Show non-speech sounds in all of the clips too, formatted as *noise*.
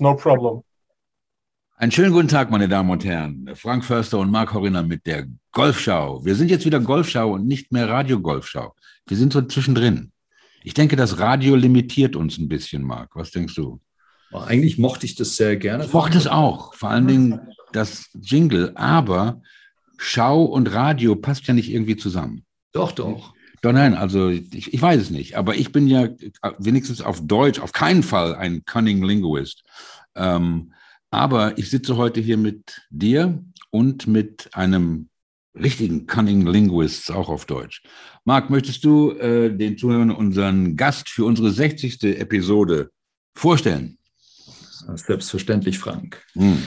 No problem. Einen schönen guten Tag, meine Damen und Herren. Frank Förster und Marc Horinner mit der Golfschau. Wir sind jetzt wieder Golfschau und nicht mehr Radio-Golfschau. Wir sind so zwischendrin. Ich denke, das Radio limitiert uns ein bisschen, Marc. Was denkst du? Eigentlich mochte ich das sehr gerne. Ich mochte es auch. Vor allen Dingen das Jingle. Aber Schau und Radio passt ja nicht irgendwie zusammen. Doch, doch. Doch, nein, also ich, ich weiß es nicht. Aber ich bin ja wenigstens auf Deutsch auf keinen Fall ein Cunning Linguist. Ähm, aber ich sitze heute hier mit dir und mit einem richtigen Cunning Linguist, auch auf Deutsch. Marc, möchtest du äh, den Zuhörern unseren Gast für unsere 60. Episode vorstellen? Selbstverständlich, Frank. Hm.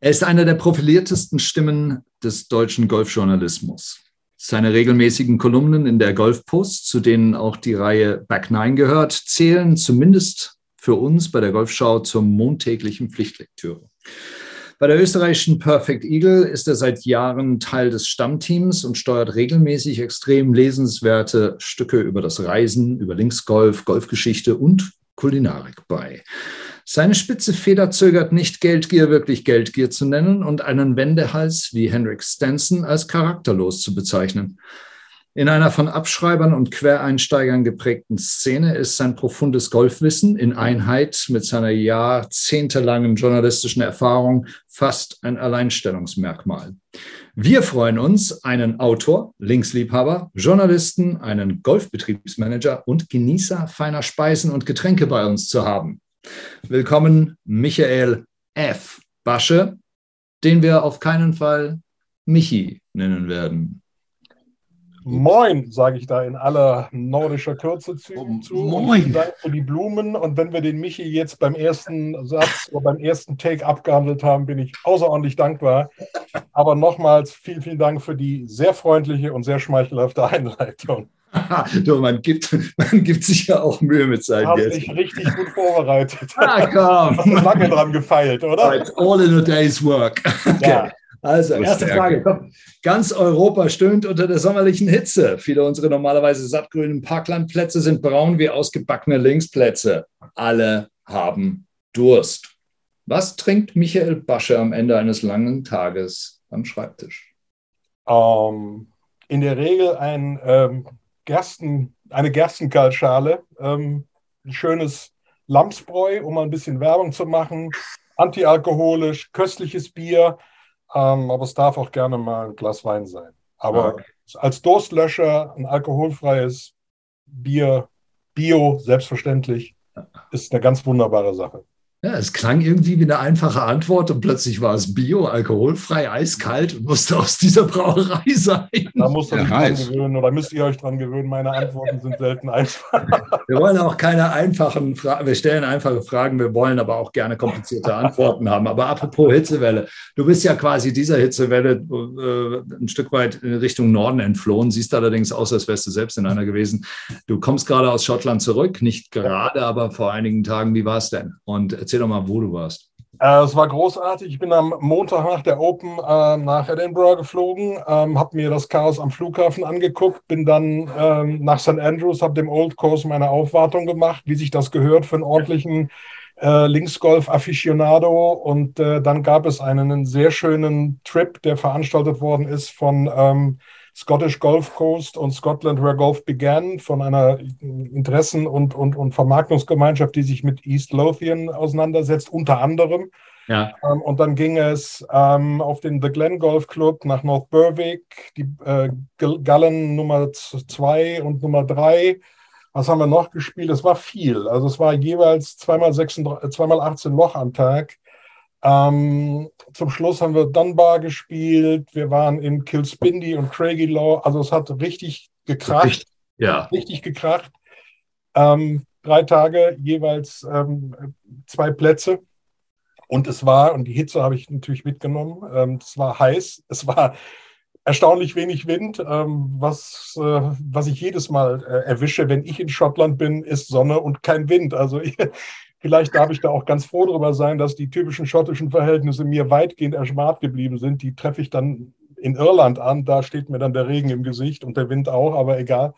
Er ist einer der profiliertesten Stimmen des deutschen Golfjournalismus. Seine regelmäßigen Kolumnen in der Golfpost, zu denen auch die Reihe Back Nine gehört, zählen zumindest für uns bei der Golfschau zur montäglichen Pflichtlektüre. Bei der österreichischen Perfect Eagle ist er seit Jahren Teil des Stammteams und steuert regelmäßig extrem lesenswerte Stücke über das Reisen, über Linksgolf, Golfgeschichte und Kulinarik bei. Seine spitze Feder zögert nicht, Geldgier wirklich Geldgier zu nennen und einen Wendehals wie Henrik Stenson als charakterlos zu bezeichnen. In einer von Abschreibern und Quereinsteigern geprägten Szene ist sein profundes Golfwissen in Einheit mit seiner jahrzehntelangen journalistischen Erfahrung fast ein Alleinstellungsmerkmal. Wir freuen uns, einen Autor, Linksliebhaber, Journalisten, einen Golfbetriebsmanager und Genießer feiner Speisen und Getränke bei uns zu haben. Willkommen, Michael F. Basche, den wir auf keinen Fall Michi nennen werden. Moin, sage ich da in aller nordischer Kürze zu. Oh. Moin. Vielen Dank für die Blumen. Und wenn wir den Michi jetzt beim ersten Satz oder beim ersten Take abgehandelt haben, bin ich außerordentlich dankbar. Aber nochmals vielen, vielen Dank für die sehr freundliche und sehr schmeichelhafte Einleitung. *laughs* du, man, gibt, man gibt sich ja auch Mühe mit seinen Gästen. Hast dich richtig gut vorbereitet. Ah, *laughs* komm. Hast du lange dran gefeilt, oder? It's all in a day's work. *laughs* Okay. Ja. Also, erste Frage. Komm. Ganz Europa stöhnt unter der sommerlichen Hitze. Viele unserer normalerweise sattgrünen Parklandplätze sind braun wie ausgebackene Linksplätze. Alle haben Durst. Was trinkt Michael Basche am Ende eines langen Tages am Schreibtisch? Um, ähm, in der Regel ein, ähm, Gersten, eine Gerstenkaltschale, ähm, ein schönes Lamsbräu, um mal ein bisschen Werbung zu machen, antialkoholisch, köstliches Bier ähm, aber es darf auch gerne mal ein Glas Wein sein. Aber okay. als Durstlöscher ein alkoholfreies Bier, Bio, selbstverständlich, ist eine ganz wunderbare Sache. Ja, es klang irgendwie wie eine einfache Antwort und plötzlich war es bio, alkoholfrei, eiskalt und musste aus dieser Brauerei sein. Da musst du ja, dich dran gewöhnen oder müsst ihr euch dran gewöhnen. Meine Antworten sind selten einfach. Wir wollen auch keine einfachen Fragen, wir stellen einfache Fragen, wir wollen aber auch gerne komplizierte Antworten haben. Aber apropos Hitzewelle, du bist ja quasi dieser Hitzewelle äh, ein Stück weit in Richtung Norden entflohen, siehst allerdings aus, als wärst du selbst in einer gewesen. Du kommst gerade aus Schottland zurück, nicht gerade, aber vor einigen Tagen. Wie war es denn? Und Erzähl doch mal, wo du warst. Äh, es war großartig. Ich bin am Montag nach der Open äh, nach Edinburgh geflogen, ähm, habe mir das Chaos am Flughafen angeguckt, bin dann ähm, nach St. Andrews, habe dem Old Course meine Aufwartung gemacht, wie sich das gehört für einen ordentlichen äh, Linksgolf-Afficionado. Und äh, dann gab es einen sehr schönen Trip, der veranstaltet worden ist von ähm, Scottish Golf Coast und Scotland Where Golf Began von einer Interessen- und, und, und Vermarktungsgemeinschaft, die sich mit East Lothian auseinandersetzt, unter anderem. Ja. Ähm, und dann ging es ähm, auf den The Glen Golf Club nach North Berwick, die äh, Gallen Nummer 2 und Nummer 3. Was haben wir noch gespielt? Es war viel. Also es war jeweils zweimal, 36, zweimal 18 Loch am Tag. Ähm, zum Schluss haben wir Dunbar gespielt. Wir waren in Kilspindy und Craigielow. Also es hat richtig gekracht. Richtig, ja. Richtig gekracht. Ähm, drei Tage, jeweils ähm, zwei Plätze. Und es war, und die Hitze habe ich natürlich mitgenommen, ähm, es war heiß, es war erstaunlich wenig Wind. Ähm, was, äh, was ich jedes Mal äh, erwische, wenn ich in Schottland bin, ist Sonne und kein Wind. Also ich, Vielleicht darf ich da auch ganz froh darüber sein, dass die typischen schottischen Verhältnisse mir weitgehend erspart geblieben sind. Die treffe ich dann in Irland an. Da steht mir dann der Regen im Gesicht und der Wind auch, aber egal.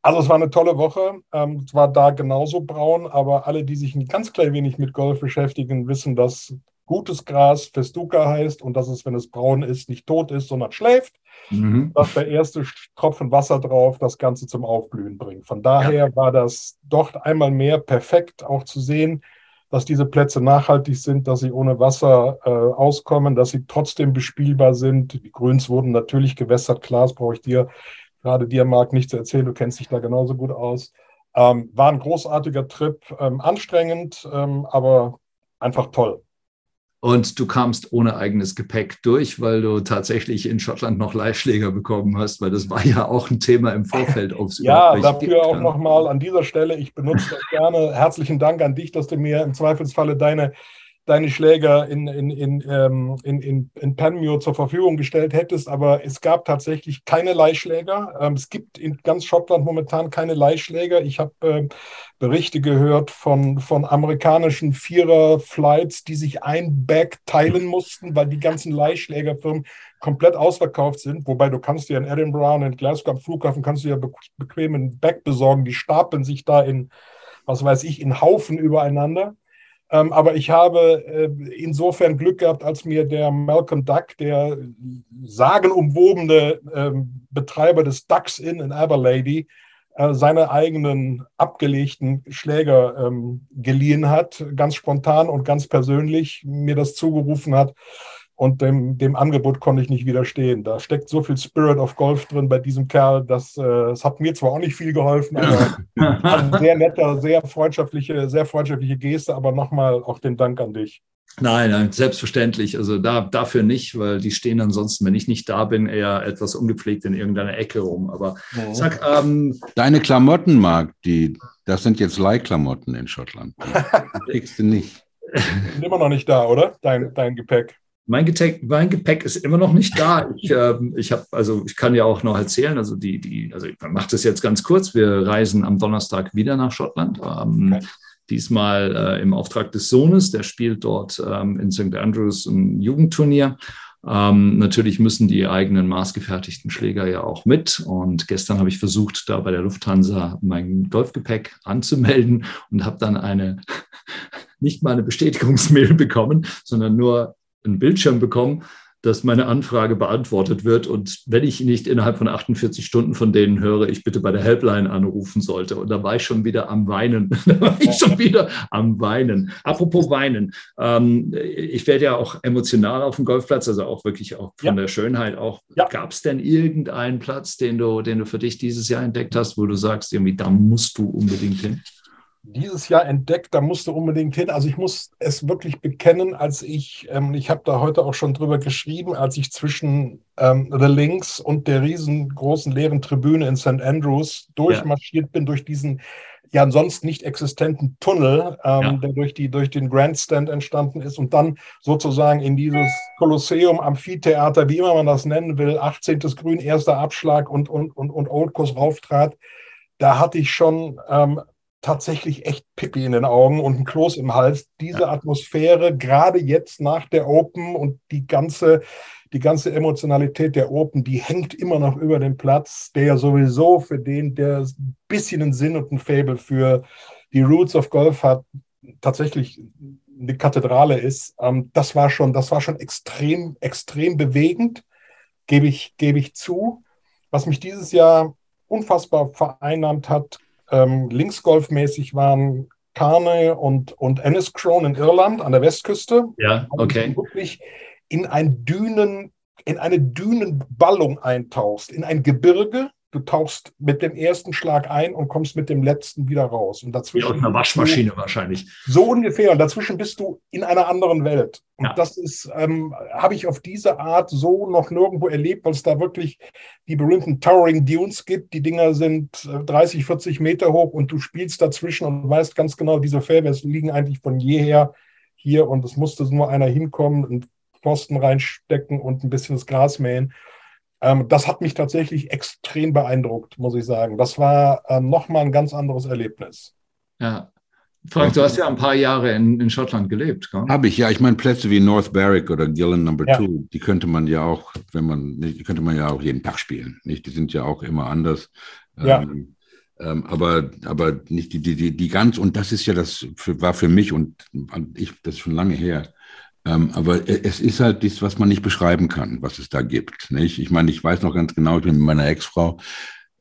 Also es war eine tolle Woche. Ähm, es war da genauso braun, aber alle, die sich ein ganz klein wenig mit Golf beschäftigen, wissen, dass gutes Gras Festuca heißt und dass es, wenn es braun ist, nicht tot ist, sondern schläft. Mhm. Dass der erste Tropfen Wasser drauf das Ganze zum Aufblühen bringt. Von daher ja. war das doch einmal mehr perfekt auch zu sehen, dass diese Plätze nachhaltig sind, dass sie ohne Wasser äh, auskommen, dass sie trotzdem bespielbar sind. Die Grüns wurden natürlich gewässert, klar, das brauche ich dir, gerade dir, Marc, nicht zu erzählen, du kennst dich da genauso gut aus. Ähm, war ein großartiger Trip, ähm, anstrengend, ähm, aber einfach toll. Und du kamst ohne eigenes Gepäck durch, weil du tatsächlich in Schottland noch Leihschläger bekommen hast, weil das war ja auch ein Thema im Vorfeld. *laughs* ja, dafür auch nochmal an dieser Stelle, ich benutze das gerne. Herzlichen Dank an dich, dass du mir im Zweifelsfalle deine deine Schläger in, in, in, ähm, in, in, in Panmure zur Verfügung gestellt hättest, aber es gab tatsächlich keine Leihschläger. Ähm, es gibt in ganz Schottland momentan keine Leihschläger. Ich habe äh, Berichte gehört von, von amerikanischen Vierer-Flights, die sich ein Bag teilen mussten, weil die ganzen Leihschlägerfirmen komplett ausverkauft sind. Wobei du kannst dir in Edinburgh und in Glasgow am Flughafen kannst du ja be bequem einen Bag besorgen. Die stapeln sich da in, was weiß ich, in Haufen übereinander. Ähm, aber ich habe äh, insofern Glück gehabt, als mir der Malcolm Duck, der sagenumwobene äh, Betreiber des Ducks Inn in Aberlady, äh, seine eigenen abgelegten Schläger ähm, geliehen hat, ganz spontan und ganz persönlich mir das zugerufen hat. Und dem, dem Angebot konnte ich nicht widerstehen. Da steckt so viel Spirit of Golf drin bei diesem Kerl, dass äh, es hat mir zwar auch nicht viel geholfen, aber *laughs* ein sehr netter, sehr freundschaftliche, sehr freundschaftliche Geste. Aber nochmal auch den Dank an dich. Nein, nein, selbstverständlich. Also da, dafür nicht, weil die stehen ansonsten, wenn ich nicht da bin, eher etwas ungepflegt in irgendeiner Ecke rum. Aber oh. sag, ähm, deine Klamotten, Marc, die, das sind jetzt Leihklamotten in Schottland. *laughs* Die kriegst du nicht. Sind immer noch nicht da, oder? Dein, dein Gepäck. Mein Gepäck, mein Gepäck ist immer noch nicht da. Ich, *laughs* äh, ich habe, also ich kann ja auch noch erzählen, also die, die, also ich mache das jetzt ganz kurz. Wir reisen am Donnerstag wieder nach Schottland. Ähm, okay. Diesmal äh, im Auftrag des Sohnes, der spielt dort ähm, in St. Andrews ein Jugendturnier. Ähm, natürlich müssen die eigenen maßgefertigten Schläger ja auch mit. Und gestern habe ich versucht, da bei der Lufthansa mein Golfgepäck anzumelden und habe dann eine *laughs* nicht mal eine Bestätigungsmail bekommen, sondern nur einen Bildschirm bekommen, dass meine Anfrage beantwortet wird und wenn ich nicht innerhalb von 48 Stunden von denen höre, ich bitte bei der Helpline anrufen sollte. Und da war ich schon wieder am Weinen. *laughs* da war ich schon wieder am Weinen. Apropos Weinen. Ähm, ich werde ja auch emotional auf dem Golfplatz, also auch wirklich auch von ja. der Schönheit auch. Ja. Gab es denn irgendeinen Platz, den du, den du für dich dieses Jahr entdeckt hast, wo du sagst, irgendwie, da musst du unbedingt hin? Dieses Jahr entdeckt, da musste unbedingt hin. Also ich muss es wirklich bekennen, als ich, ähm, ich habe da heute auch schon drüber geschrieben, als ich zwischen ähm, The Links und der riesengroßen leeren Tribüne in St. Andrews durchmarschiert ja. bin, durch diesen ja ansonsten nicht existenten Tunnel, ähm, ja. der durch, die, durch den Grandstand entstanden ist und dann sozusagen in dieses Kolosseum, Amphitheater, wie immer man das nennen will, 18. Grün, erster Abschlag und, und, und, und Old Course rauftrat, da hatte ich schon ähm, tatsächlich echt Pippi in den Augen und ein Kloß im Hals. Diese ja. Atmosphäre, gerade jetzt nach der Open und die ganze, die ganze Emotionalität der Open, die hängt immer noch über dem Platz, der ja sowieso für den, der ein bisschen einen Sinn und ein Fable für die Roots of Golf hat, tatsächlich eine Kathedrale ist. Ähm, das war schon, das war schon extrem, extrem bewegend, gebe ich, gebe ich zu. Was mich dieses Jahr unfassbar vereinnahmt hat, ähm, linksgolfmäßig waren Carney und, und Enniscrone in Irland an der Westküste. Ja, okay. Wirklich in ein Dünen, in eine Dünenballung eintauchst, in ein Gebirge, du tauchst mit dem ersten Schlag ein und kommst mit dem letzten wieder raus. Und dazwischen. Wie aus einer Waschmaschine wahrscheinlich. So ungefähr. Und dazwischen bist du in einer anderen Welt. Und ja. das ist, ähm, habe ich auf diese Art so noch nirgendwo erlebt, weil es da wirklich die berühmten Towering Dunes gibt. Die Dinger sind 30, äh, 40 Meter hoch und du spielst dazwischen und weißt ganz genau, diese Fairways liegen eigentlich von jeher hier und es musste nur einer hinkommen und Pfosten reinstecken und ein bisschen das Gras mähen. Ähm, das hat mich tatsächlich extrem beeindruckt, muss ich sagen. Das war ähm, nochmal ein ganz anderes Erlebnis. Ja. Frank, du hast ja ein paar Jahre in, in Schottland gelebt. Habe ich, ja. Ich meine, Plätze wie North Berwick oder Gillen Number ja. Two, die könnte man ja auch, wenn man, die könnte man ja auch jeden Tag spielen. Nicht? Die sind ja auch immer anders. Ja. Ähm, Ähm, aber, aber nicht die, die, die ganz, und das ist ja das, für, war für mich und ich, das ist schon lange her. Ähm, aber es ist halt das, was man nicht beschreiben kann, was es da gibt. Nicht? Ich meine, ich weiß noch ganz genau, ich bin mit meiner Ex-Frau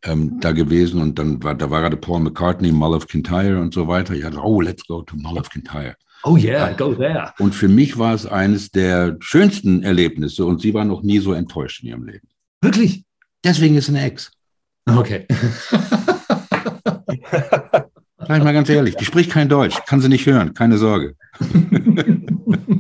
ähm, da gewesen und dann war, da war gerade Paul McCartney, Mull of Kintyre und so weiter. Ich hatte, oh, let's go to Mull of Kintyre. Oh yeah, go there. Und für mich war es eines der schönsten Erlebnisse und sie war noch nie so enttäuscht in ihrem Leben. Wirklich? Deswegen ist sie eine Ex. Okay. Sag ich mal ganz ehrlich, die spricht kein Deutsch, kann sie nicht hören, keine Sorge. *laughs*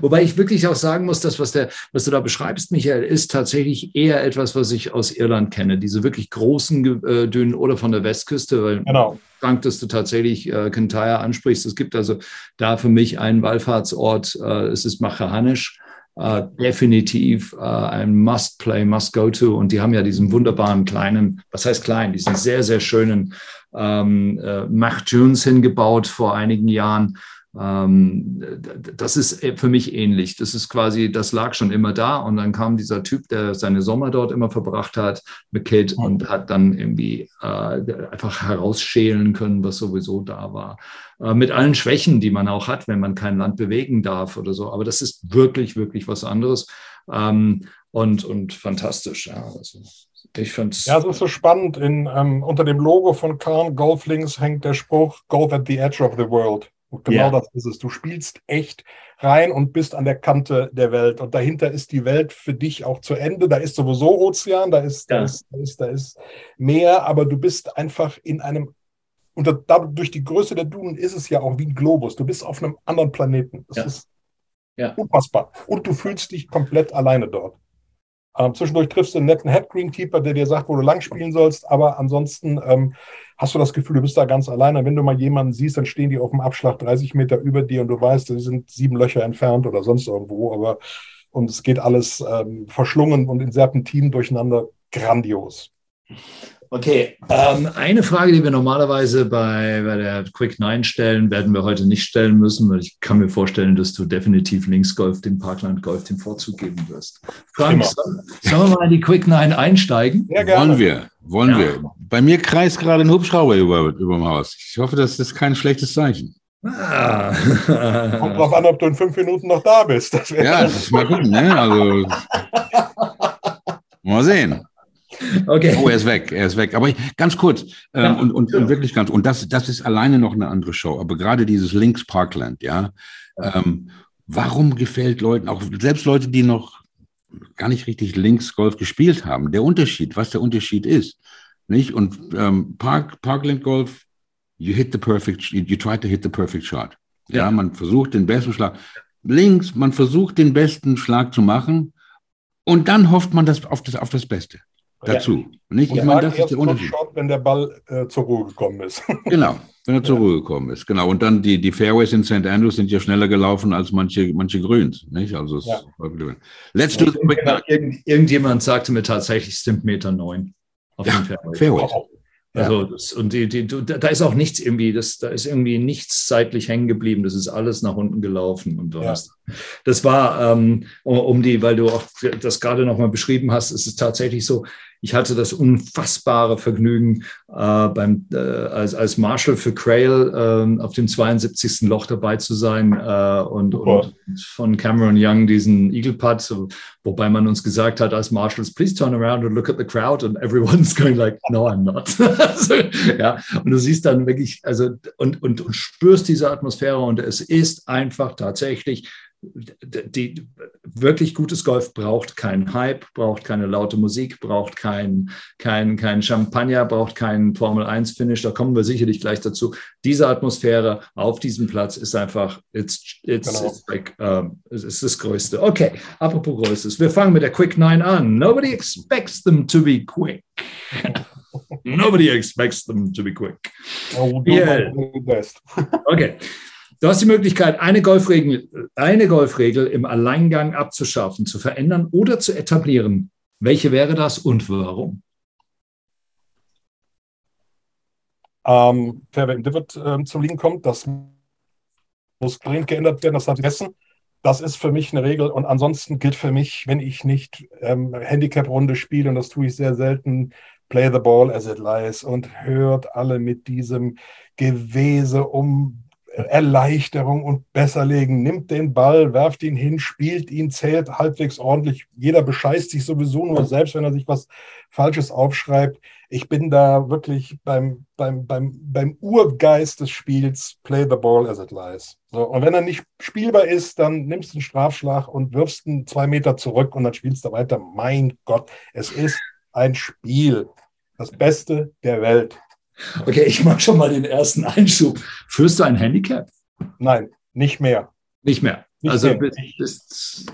Wobei ich wirklich auch sagen muss, dass was, der, was du da beschreibst, Michael, ist tatsächlich eher etwas, was ich aus Irland kenne. Diese wirklich großen äh, Dünen oder von der Westküste, weil genau. Dank, dass du tatsächlich äh, Kintyre ansprichst. Es gibt also da für mich einen Wallfahrtsort, äh, es ist Machahanisch. Uh, definitiv uh, ein Must-Play, Must-Go-To. Und die haben ja diesen wunderbaren kleinen, was heißt klein, diesen sehr, sehr schönen ähm, äh, Mach Junes hingebaut vor einigen Jahren. Ähm, das ist für mich ähnlich. Das ist quasi, das lag schon immer da und dann kam dieser Typ, der seine Sommer dort immer verbracht hat, mit Kate und hat dann irgendwie äh, einfach herausschälen können, was sowieso da war. Äh, mit allen Schwächen, die man auch hat, wenn man kein Land bewegen darf oder so. Aber das ist wirklich, wirklich was anderes ähm, und, und fantastisch. Ja, also. Ich find's ja, es ist so spannend. In, ähm, unter dem Logo von Kahn Golflinks hängt der Spruch Golf at the edge of the world. Und genau ja. das ist es. Du spielst echt rein und bist an der Kante der Welt. Und dahinter ist die Welt für dich auch zu Ende. Da ist sowieso Ozean, da ist, ja. da ist, da ist, da ist Meer, aber du bist einfach in einem, und da, durch die Größe der Dunen ist es ja auch wie ein Globus. Du bist auf einem anderen Planeten. Das ja. ist ja. unfassbar. Und du fühlst dich komplett alleine dort. Ähm, zwischendurch triffst du einen netten Head Greenkeeper, der dir sagt, wo du lang spielen sollst, aber ansonsten ähm, hast du das Gefühl, du bist da ganz alleine. Wenn du mal jemanden siehst, dann stehen die auf dem Abschlag 30 Meter über dir und du weißt, sie sind sieben Löcher entfernt oder sonst irgendwo, aber und es geht alles ähm, verschlungen und in Serpentinen durcheinander. Grandios. Okay, ähm, eine Frage, die wir normalerweise bei, bei der Quick Nine stellen, werden wir heute nicht stellen müssen, weil ich kann mir vorstellen, dass du definitiv Linksgolf dem Parkland Golf den Vorzug geben wirst. Frank, sollen wir mal in die Quick Nine einsteigen? Ja, gerne. Wollen wir, wollen ja. wir. Bei mir kreist gerade ein Hubschrauber über, über dem Haus. Ich hoffe, das ist kein schlechtes Zeichen. Ah. Kommt drauf an, ob du in fünf Minuten noch da bist. Das ja, das ist mal gucken, ne? Also, *laughs* mal sehen. Okay. Oh, er ist weg, er ist weg. Aber ganz kurz ähm, ja, und, und, und, wirklich ganz, und das, das ist alleine noch eine andere Show. Aber gerade dieses Links Parkland, ja, ja. Ähm, warum gefällt Leuten, auch selbst Leute, die noch gar nicht richtig Links Golf gespielt haben, der Unterschied, was der Unterschied ist, nicht? Und ähm, Park, Parkland Golf, you hit the perfect, you, you try to hit the perfect shot. Ja. ja, man versucht den besten Schlag. Links, man versucht den besten Schlag zu machen und dann hofft man das auf das, auf das Beste dazu. Ja. Nicht? Ich meine, das ist der Unterschied. Shot, wenn der Ball äh, zur Ruhe gekommen ist. *laughs* genau, wenn er zur ja. Ruhe gekommen ist. Genau. Und dann die, die Fairways in St. Andrews sind ja schneller gelaufen als manche, manche Grüns. Nicht? Also ja. Let's do Irgend, Irgendjemand sagte mir tatsächlich, es sind Meter neun auf ja, den Fairways. Fairways. Wow. Also, das, und die, die, da ist auch nichts irgendwie, das, da ist irgendwie nichts seitlich hängen geblieben. Das ist alles nach unten gelaufen. Und du ja. hast, das war, ähm, um die, weil du auch das gerade nochmal beschrieben hast, ist es tatsächlich so, ich hatte das unfassbare Vergnügen, äh, beim, äh, als, als Marshall für Crail äh, auf dem 72. Loch dabei zu sein äh, und, und, von Cameron Young diesen Eagle Putt, so, wobei man uns gesagt hat als Marshalls, please turn around and look at the crowd and everyone's *laughs* going like, no, I'm not. *laughs* so, ja, und du siehst dann wirklich, also und, und, und spürst diese Atmosphäre und es ist einfach tatsächlich die, wirklich gutes Golf braucht keinen Hype, braucht keine laute Musik, braucht kein, kein, kein Champagner, braucht keinen Formel-1-Finish. Da kommen wir sicherlich gleich dazu. Diese Atmosphäre auf diesem Platz ist einfach, it's, it's, genau. it's like, um, ist das Größte. Okay, apropos Größtes. Wir fangen mit der Quick 9 an. Nobody expects them to be quick. *laughs* Nobody expects them to be quick. Oh, yeah. *laughs* okay. Du hast die Möglichkeit, eine Golfregel, eine Golfregel im Alleingang abzuschaffen, zu verändern oder zu etablieren. Welche wäre das und warum? Ähm, Fairway Divot äh, zu liegen kommt, das muss dringend geändert werden, das hat Hessen. Das ist für mich eine Regel und ansonsten gilt für mich, wenn ich nicht ähm, Handicap-Runde spiele, und das tue ich sehr selten, Play the Ball as it lies und hört alle mit diesem Gewese um Erleichterung und Besserlegen. Nimmt den Ball, werft ihn hin, spielt ihn, zählt halbwegs ordentlich. Jeder bescheißt sich sowieso nur selbst, wenn er sich was Falsches aufschreibt. Ich bin da wirklich beim, beim, beim, beim Urgeist des Spiels, play the ball as it lies. So, und wenn er nicht spielbar ist, dann nimmst du einen Strafschlag und wirfst ihn zwei Meter zurück und dann spielst du weiter. Mein Gott, es ist ein Spiel. Das Beste der Welt. Okay, ich mache schon mal den ersten Einschub. Führst du ein Handicap? Nein, nicht mehr. Nicht mehr. Nicht also mehr. Bist, bist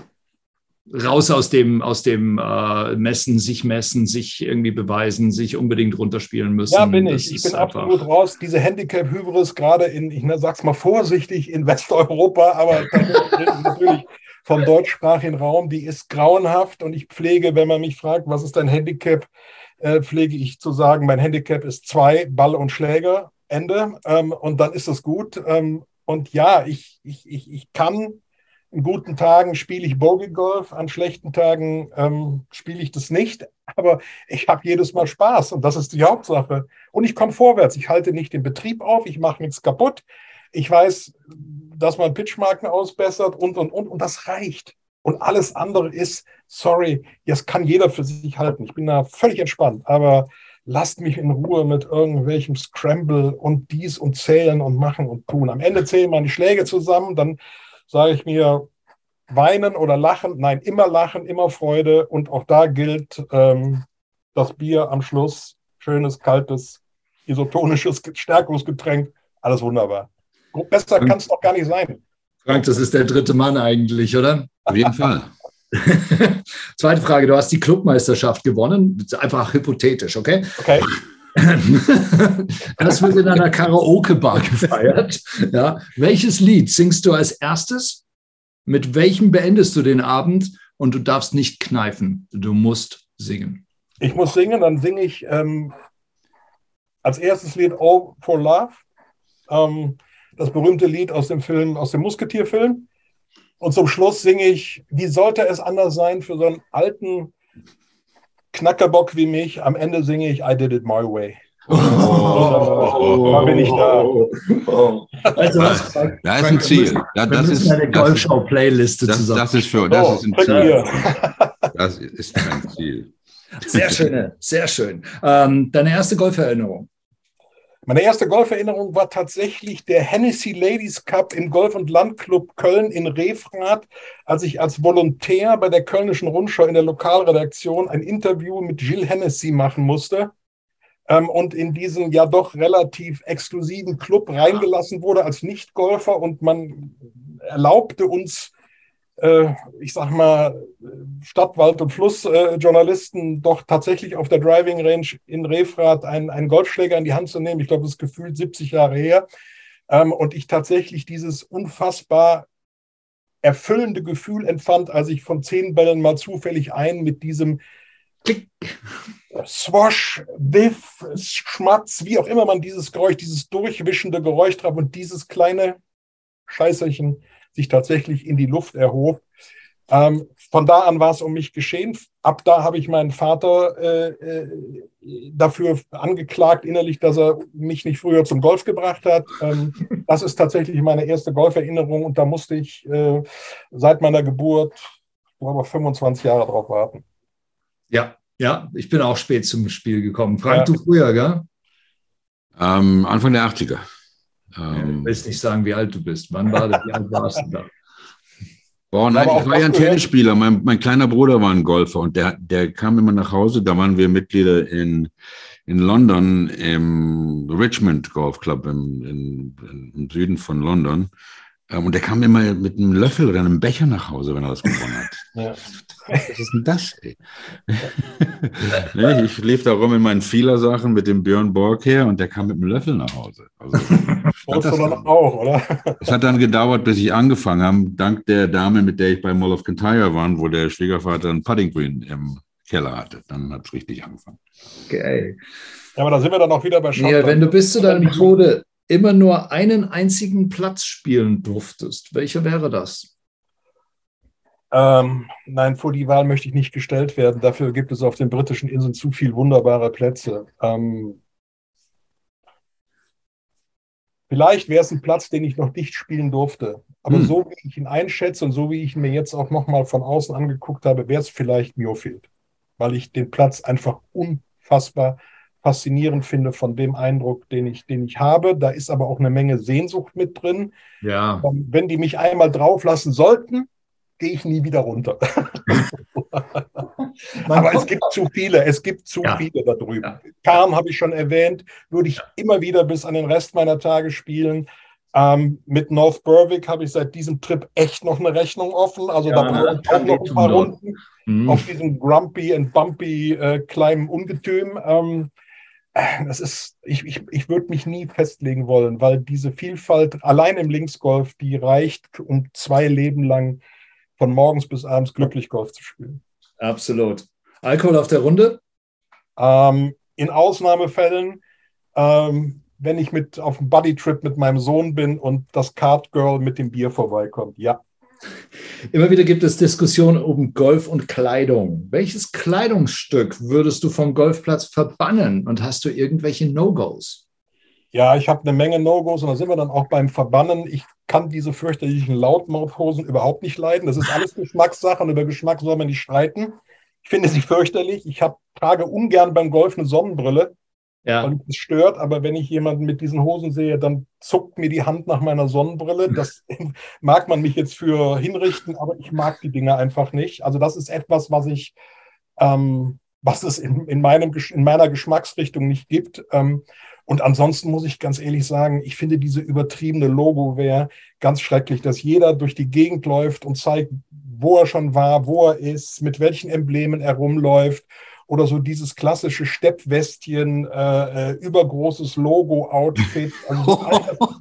raus aus dem, aus dem äh, Messen, sich messen, sich irgendwie beweisen, sich unbedingt runterspielen müssen. Ja, bin ich. Ich bin absolut raus. Diese Handicap-Hybris gerade in, ich sag's mal vorsichtig, in *laughs* Westeuropa, aber *laughs* natürlich vom deutschsprachigen Raum, die ist grauenhaft und ich pflege, wenn man mich fragt, was ist dein Handicap, äh, pflege ich zu sagen, mein Handicap ist zwei Ball und Schläger, Ende. Ähm, und dann ist es gut. Ähm, und ja, ich, ich, ich, ich kann, in guten Tagen spiele ich Bogey Golf, an schlechten Tagen ähm, spiele ich das nicht. *laughs* Aber ich habe jedes Mal Spaß und das ist die Hauptsache. Und ich komme vorwärts. Ich halte nicht den Betrieb auf, ich mache nichts kaputt. Ich weiß, dass man Pitchmarken ausbessert und, und, und. Und das reicht. Und alles andere ist, sorry, das kann jeder für sich halten. Ich bin da völlig entspannt, aber lasst mich in Ruhe mit irgendwelchem Scramble und dies und zählen und machen und tun. Am Ende zählen die Schläge zusammen, dann sage ich mir, weinen oder lachen, nein, immer lachen, immer Freude. Und auch da gilt ähm, das Bier am Schluss, schönes, kaltes, isotonisches Stärkungsgetränk, alles wunderbar. Besser kann es doch gar nicht sein. Frank, das ist der dritte Mann eigentlich, oder? Auf jeden Fall. *laughs* Zweite Frage, du hast die Clubmeisterschaft gewonnen, einfach hypothetisch, okay? Okay. *laughs* Das wird in einer Karaoke-Bar gefeiert. Ja. Welches Lied singst du als erstes? Mit welchem beendest du den Abend? Und du darfst nicht kneifen, du musst singen. Ich muss singen, dann singe ich ähm, als erstes Lied All for Love. Ähm, das berühmte Lied aus dem Film, aus dem Musketierfilm. Und zum Schluss singe ich, wie sollte es anders sein für so einen alten Knackerbock wie mich? Am Ende singe ich I did it my way. Oh, oh, da bin ich da. Oh. Also was, Frank, da ist ein Ziel. Da, das ist eine Golfschau-Playliste das, zusammen. Das ist für das ist ein Ziel. Das ist ein Ziel. Sehr schön, sehr schön. Ähm, deine erste Golferinnerung? Meine erste Golferinnerung war tatsächlich der Hennessy Ladies Cup im Golf- und Landclub Köln in Refrath, als ich als Volontär bei der Kölnischen Rundschau in der Lokalredaktion ein Interview mit Gilles Hennessy machen musste ähm, und in diesen ja doch relativ exklusiven Club reingelassen wurde als Nichtgolfer und man erlaubte uns ich sag mal, Stadtwald- und Flussjournalisten doch tatsächlich auf der Driving Range in Refrath einen, einen Golfschläger in die Hand zu nehmen. Ich glaube, das ist gefühlt 70 Jahre her. Ähm, und ich tatsächlich dieses unfassbar erfüllende Gefühl empfand, als ich von zehn Bällen mal zufällig einen mit diesem Klick, Swash, Biff, Schmatz, wie auch immer man dieses Geräusch, dieses durchwischende Geräusch traf und dieses kleine Scheißerchen sich tatsächlich in die Luft erhob. Ähm, von da an war es um mich geschehen. Ab da habe ich meinen Vater äh, äh, dafür angeklagt innerlich, dass er mich nicht früher zum Golf gebracht hat. Ähm, das ist tatsächlich meine erste Golferinnerung und da musste ich äh, seit meiner Geburt, ich glaube, 25 Jahre drauf warten. Ja, ja, ich bin auch spät zum Spiel gekommen. Frank, ja. du früher, gell? Ähm, Anfang der 80er. Ähm, ich will nicht sagen, wie alt du bist. Wann war das? Wie alt warst du da? Boah, nein, ich war ja ein Tennisspieler. Mein, mein, kleiner Bruder war ein Golfer und der, der kam immer nach Hause. Da waren wir Mitglieder in, in London im Richmond Golf Club im, in, im Süden von London. Ähm, und der kam immer mit einem Löffel oder einem Becher nach Hause, wenn er das gewonnen hat. *laughs* Ja. Was ist denn das? Ey? *laughs* ich lief da rum in meinen Fehler-Sachen mit dem Björn Borg her und der kam mit einem Löffel nach Hause. Also, *laughs* das, dann auch, oder? Es hat dann gedauert, bis ich angefangen habe, dank der Dame, mit der ich bei Mall of Kintyre war, wo der Schwiegervater einen Putting Green im Keller hatte. Dann hat es richtig angefangen. Okay. Ja, aber da sind wir dann auch wieder bei Schottland. Ja, wenn du bis zu deinem Tode immer nur einen einzigen Platz spielen durftest, welcher wäre das? Ähm, nein, vor die Wahl möchte ich nicht gestellt werden. Dafür gibt es auf den britischen Inseln zu viel wunderbare Plätze. Ähm, vielleicht wäre es ein Platz, den ich noch nicht spielen durfte. Aber hm. so wie ich ihn einschätze und so wie ich ihn mir jetzt auch nochmal von außen angeguckt habe, wäre es vielleicht Muirfield. Weil ich den Platz einfach unfassbar faszinierend finde von dem Eindruck, den ich, den ich habe. Da ist aber auch eine Menge Sehnsucht mit drin. Ja. Ähm, wenn die mich einmal drauf lassen sollten, gehe ich nie wieder runter. *laughs* aber es gibt zu viele, es gibt zu ja. viele da drüben. Ja. Karm habe ich schon erwähnt, würde ich immer wieder bis an den Rest meiner Tage spielen. Ähm, mit North Berwick habe ich seit diesem Trip echt noch eine Rechnung offen. Also ja, da brauche ich auch noch ein paar Runden mhm. auf diesem Grumpy and Bumpy äh, kleinen Ungetüm. Ähm, das ist, ich, ich, ich würde mich nie festlegen wollen, weil diese Vielfalt allein im Linksgolf, die reicht, um zwei Leben lang von morgens bis abends glücklich Golf zu spielen. Absolut. Alkohol auf der Runde? Ähm, in Ausnahmefällen, ähm, wenn ich mit auf einem Buddy-Trip mit meinem Sohn bin und das Card Girl mit dem Bier vorbeikommt, ja. Immer wieder gibt es Diskussionen um Golf und Kleidung. Welches Kleidungsstück würdest du vom Golfplatz verbannen und hast du irgendwelche No-Gos? Ja, ich habe eine Menge No-Gos und da sind wir dann auch beim Verbannen. Ich kann diese fürchterlichen Lautmouthhosen überhaupt nicht leiden. Das ist alles Geschmackssache und über Geschmack soll man nicht streiten. Ich finde sie fürchterlich. Ich hab, trage ungern beim Golf eine Sonnenbrille ja. weil es stört. Aber wenn ich jemanden mit diesen Hosen sehe, dann zuckt mir die Hand nach meiner Sonnenbrille. Das *laughs* mag man mich jetzt für hinrichten, aber ich mag die Dinge einfach nicht. Also das ist etwas, was ich, ähm, was es in, in, meinem, in meiner Geschmacksrichtung nicht gibt. Ähm, und ansonsten muss ich ganz ehrlich sagen, ich finde diese übertriebene Logo-Wehr ganz schrecklich, dass jeder durch die Gegend läuft und zeigt, wo er schon war, wo er ist, mit welchen Emblemen er rumläuft oder so dieses klassische Steppwestchen, äh, äh übergroßes Logo-Outfit, *laughs* also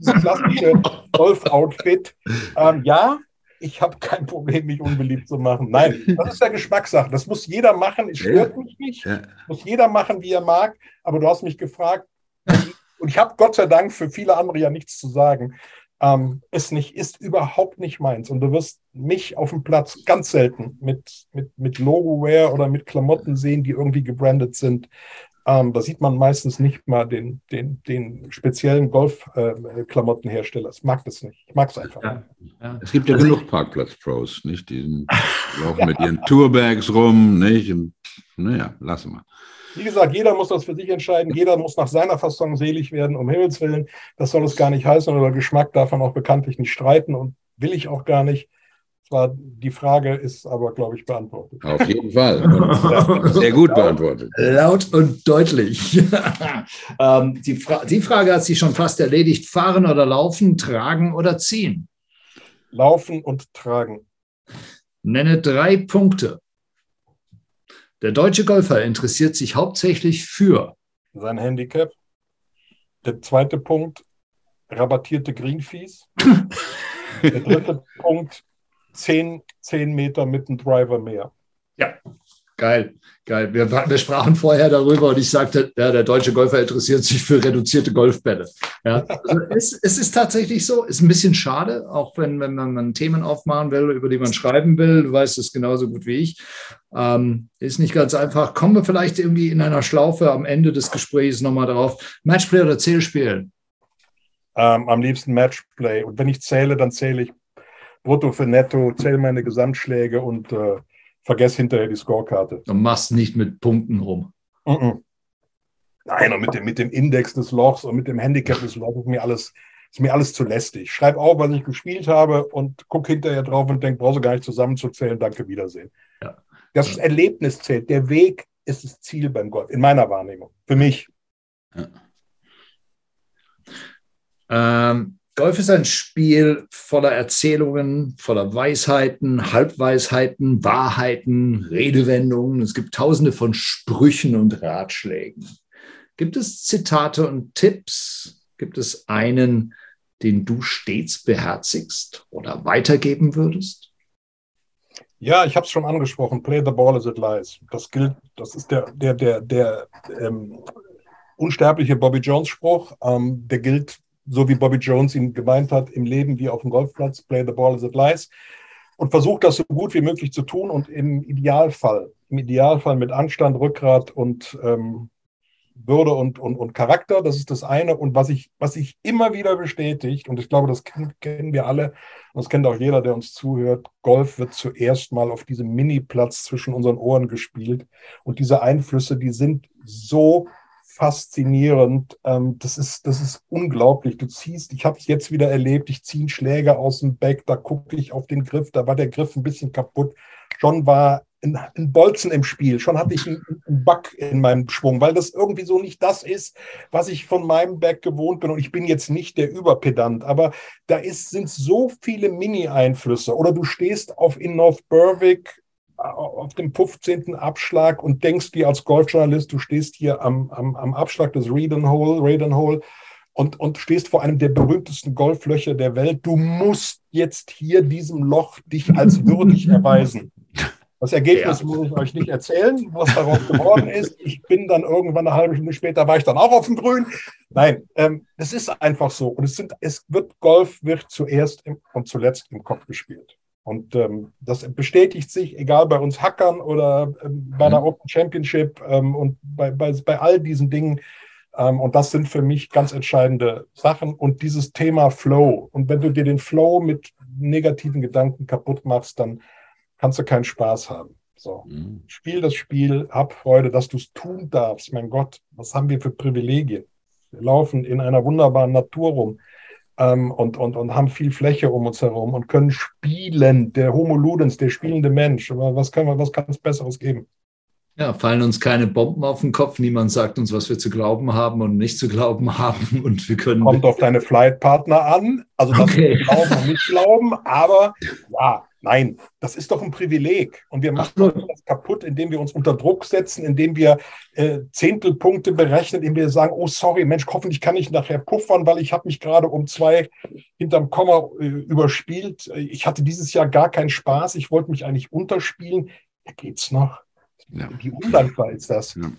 das klassische Golf-Outfit. Ähm, ja, ich habe kein Problem, mich unbeliebt zu machen. Nein, das ist ja Geschmackssache. Das muss jeder machen. Es stört mich nicht. Muss jeder machen, wie er mag. Aber du hast mich gefragt. Und ich habe Gott sei Dank für viele andere ja nichts zu sagen ähm, ist nicht, ist überhaupt nicht meins. Und du wirst mich auf dem Platz ganz selten mit, mit, mit Logo-Wear oder mit Klamotten sehen, die irgendwie gebrandet sind. Ähm, da sieht man meistens nicht mal den, den, den speziellen Golf-Klamottenhersteller. Äh, ich mag das nicht. Ich mag es einfach. Ja, ja. Es gibt ja also genug Parkplatz-Pros, nicht? Die laufen ja. mit ihren Tourbags rum, nicht? Und, naja, lassen wir. Wie gesagt, jeder muss das für sich entscheiden. Jeder muss nach seiner Fassung selig werden, um Himmels Willen. Das soll es gar nicht heißen. Oder Geschmack darf man auch bekanntlich nicht streiten und will ich auch gar nicht. Zwar die Frage ist aber, glaube ich, beantwortet. Auf jeden Fall. *laughs* sehr gut beantwortet. Laut und deutlich. *laughs* ähm, die, Fra die Frage hat sich schon fast erledigt. Fahren oder laufen, tragen oder ziehen? Laufen und tragen. Nenne drei Punkte, der deutsche Golfer interessiert sich hauptsächlich für sein Handicap. Der zweite Punkt, rabattierte Greenfees. *laughs* Der dritte Punkt, 10, 10 Meter mit einem Driver mehr. Ja, Geil, geil. Wir, wir, sprachen vorher darüber und ich sagte, ja, der deutsche Golfer interessiert sich für reduzierte Golfbälle. Ja, also es, es, ist tatsächlich so, ist ein bisschen schade, auch wenn, wenn man Themen aufmachen will, über die man schreiben will. Du weißt es genauso gut wie ich. Ähm, ist nicht ganz einfach. Kommen wir vielleicht irgendwie in einer Schlaufe am Ende des Gesprächs nochmal darauf. Matchplay oder Zählspiel? Ähm, am liebsten Matchplay. Und wenn ich zähle, dann zähle ich Brutto für Netto, zähle meine Gesamtschläge und äh, vergess hinterher die Scorekarte. Und machst nicht mit Punkten rum. Mm -mm. Nein, und mit dem, mit dem Index des Lochs und mit dem Handicap des Lochs ist mir alles, ist mir alles zu lästig. Schreib auf, was ich gespielt habe und guck hinterher drauf und denk, brauchst du gar nicht zusammenzuzählen. Danke, Wiedersehen. Ja. Das ja. Erlebnis zählt. Der Weg ist das Ziel beim Golf, in meiner Wahrnehmung. Für mich. Ja. Ähm, Golf ist ein Spiel voller Erzählungen, voller Weisheiten, Halbweisheiten, Wahrheiten, Redewendungen. Es gibt tausende von Sprüchen und Ratschlägen. Gibt es Zitate und Tipps? Gibt es einen, den du stets beherzigst oder weitergeben würdest? Ja, ich habe es schon angesprochen. Play the ball as it lies. Das gilt, das ist der, der, der, der ähm, unsterbliche Bobby Jones Spruch. Ähm, der gilt so wie Bobby Jones ihn gemeint hat, im Leben wie auf dem Golfplatz, play the ball as it lies. und versuche das so gut wie möglich zu tun und im Idealfall, im Idealfall mit Anstand, Rückgrat und ähm, würde und, und, und Charakter. Das ist das eine. Und was ich, was ich immer wieder bestätigt, und ich glaube, das kennen wir alle, und das kennt auch jeder, der uns zuhört, Golf wird zuerst mal auf diesem Mini-Platz zwischen unseren Ohren gespielt. Und diese Einflüsse, die sind so faszinierend. Ähm, das, ist, das ist unglaublich. Du ziehst, ich habe es jetzt wieder erlebt, ich ziehe einen Schläger aus dem Back, da gucke ich auf den Griff, da war der Griff ein bisschen kaputt. Schon war ein, ein Bolzen im Spiel, schon hatte ich einen, einen Bug in meinem Schwung, weil das irgendwie so nicht das ist, was ich von meinem Back gewohnt bin. Und ich bin jetzt nicht der Überpedant, aber da ist, sind so viele Mini-Einflüsse. Oder du stehst auf in North Berwick auf dem 15. Abschlag und denkst dir als Golfjournalist, du stehst hier am, am, am Abschlag des Redan Hole, Redan Hole und, und stehst vor einem der berühmtesten Golflöcher der Welt. Du musst jetzt hier diesem Loch dich als würdig *laughs* erweisen. Das Ergebnis ja. muss ich euch nicht erzählen, was daraus geworden ist. Ich bin dann irgendwann eine halbe Stunde später, war ich dann auch auf dem Grün. Nein, ähm, es ist einfach so. Und es, sind, es wird Golf wird zuerst im, und zuletzt im Kopf gespielt. Und ähm, das bestätigt sich, egal bei uns Hackern oder ähm, bei einer mhm. Open Championship ähm, und bei, bei, bei all diesen Dingen. Ähm, und das sind für mich ganz entscheidende Sachen. Und dieses Thema Flow. Und wenn du dir den Flow mit negativen Gedanken kaputt machst, dann kannst du keinen Spaß haben. So, mhm. spiel das Spiel, hab Freude, dass du es tun darfst. Mein Gott, was haben wir für Privilegien? Wir laufen in einer wunderbaren Natur rum ähm, und, und, und haben viel Fläche um uns herum und können spielen. Der Homo Ludens, der spielende Mensch. Was können wir, was kann es Besseres geben? Ja, fallen uns keine Bomben auf den Kopf. Niemand sagt uns, was wir zu glauben haben und nicht zu glauben *laughs* haben. Und wir können. Kommt auf deine Flightpartner an. Also, das okay. glauben und nicht glauben. Aber ja, Nein, das ist doch ein Privileg. Und wir machen das kaputt, indem wir uns unter Druck setzen, indem wir äh, Zehntelpunkte berechnen, indem wir sagen, oh sorry, Mensch, hoffentlich kann ich nachher puffern, weil ich habe mich gerade um zwei hinterm Komma äh, überspielt. Ich hatte dieses Jahr gar keinen Spaß. Ich wollte mich eigentlich unterspielen. Ja, geht's noch? Ja. Wie undankbar ist das? Ja.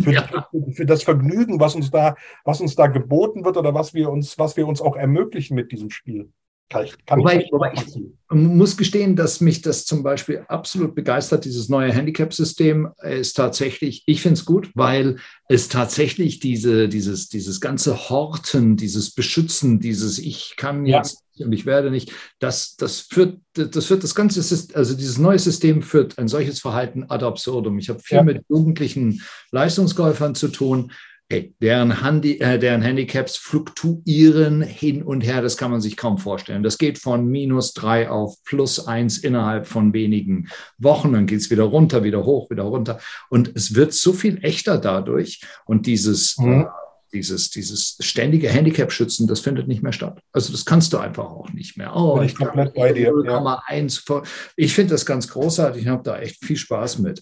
Für, ja. für, das Vergnügen, was uns da, was uns da geboten wird oder was wir uns, was wir uns auch ermöglichen mit diesem Spiel. Kann ich, kann wobei, ich, wobei ich muss gestehen, dass mich das zum Beispiel absolut begeistert, dieses neue Handicap-System ist tatsächlich, ich finde es gut, weil es tatsächlich diese, dieses, dieses ganze Horten, dieses Beschützen, dieses Ich kann jetzt ja. und ich werde nicht, das, das führt, das führt das ganze, also dieses neue System führt ein solches Verhalten ad absurdum. Ich habe viel ja. mit jugendlichen Leistungsgolfern zu tun, Hey, deren, Handi, äh, deren Handicaps fluktuieren hin und her, das kann man sich kaum vorstellen. Das geht von minus drei auf plus eins innerhalb von wenigen Wochen. Dann geht es wieder runter, wieder hoch, wieder runter. Und es wird so viel echter dadurch. Und dieses, mhm. äh, dieses, dieses ständige Handicap-Schützen, das findet nicht mehr statt. Also das kannst du einfach auch nicht mehr. Oh, ich komplett bei dir. 0,1. Ja. Ich finde das ganz großartig. Ich habe da echt viel Spaß mit.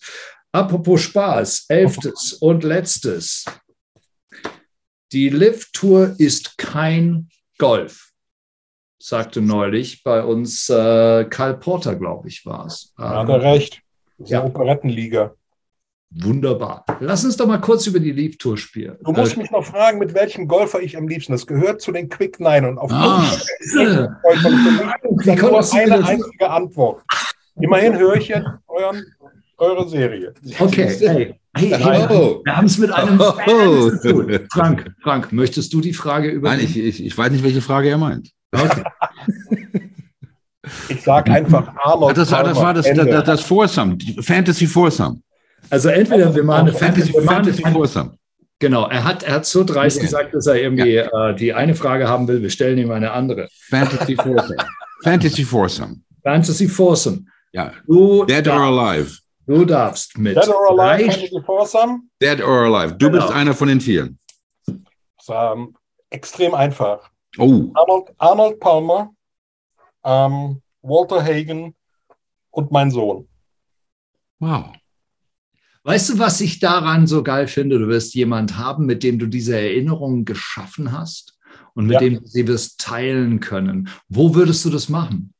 Apropos Spaß, elftes und letztes. Die Lift Tour ist kein Golf, sagte neulich bei uns äh, Karl Porter, glaube ich, war es. Ja, hat er recht. Das ist ja. eine Operettenliga. Wunderbar. Lass uns doch mal kurz über die Leaf Tour spielen. Du musst äh, mich noch fragen, mit welchem Golfer ich am liebsten. Das gehört zu den Quick Nine und auf ah, äh. Wie nur eine einzige Antwort. Immerhin höre ich jetzt euren, eure Serie. Okay, hey. Hey, hey oh. wir haben es mit einem oh. Fan zu tun. Frank, Frank, möchtest du die Frage über? Nein, ich, ich, ich weiß nicht, welche Frage er meint. Okay. ich sage einfach Arnold. Das, das war das, das, das Foursome, Fantasy Foursome. Also entweder wir machen eine Fantasy, Fantasy, Fantasy Foursome. Genau, er hat, er hat so dreist okay. gesagt, dass er irgendwie ja. äh, die eine Frage haben will. Wir stellen ihm eine andere. Fantasy Foursome. *laughs* Fantasy Foursome. Fantasy Foursome. Ja. Du Dead or Alive. Du darfst mit. Dead or Alive, Fantasy Foursome. Dead or Alive. Du genau. bist einer von den vier. Ähm, extrem einfach. Oh. Arnold, Arnold Palmer, ähm, Walter Hagen und mein Sohn. Wow. Weißt du, was ich daran so geil finde? Du wirst jemand haben, mit dem du diese Erinnerungen geschaffen hast und mit ja. dem du sie wirst teilen können. Wo würdest du das machen?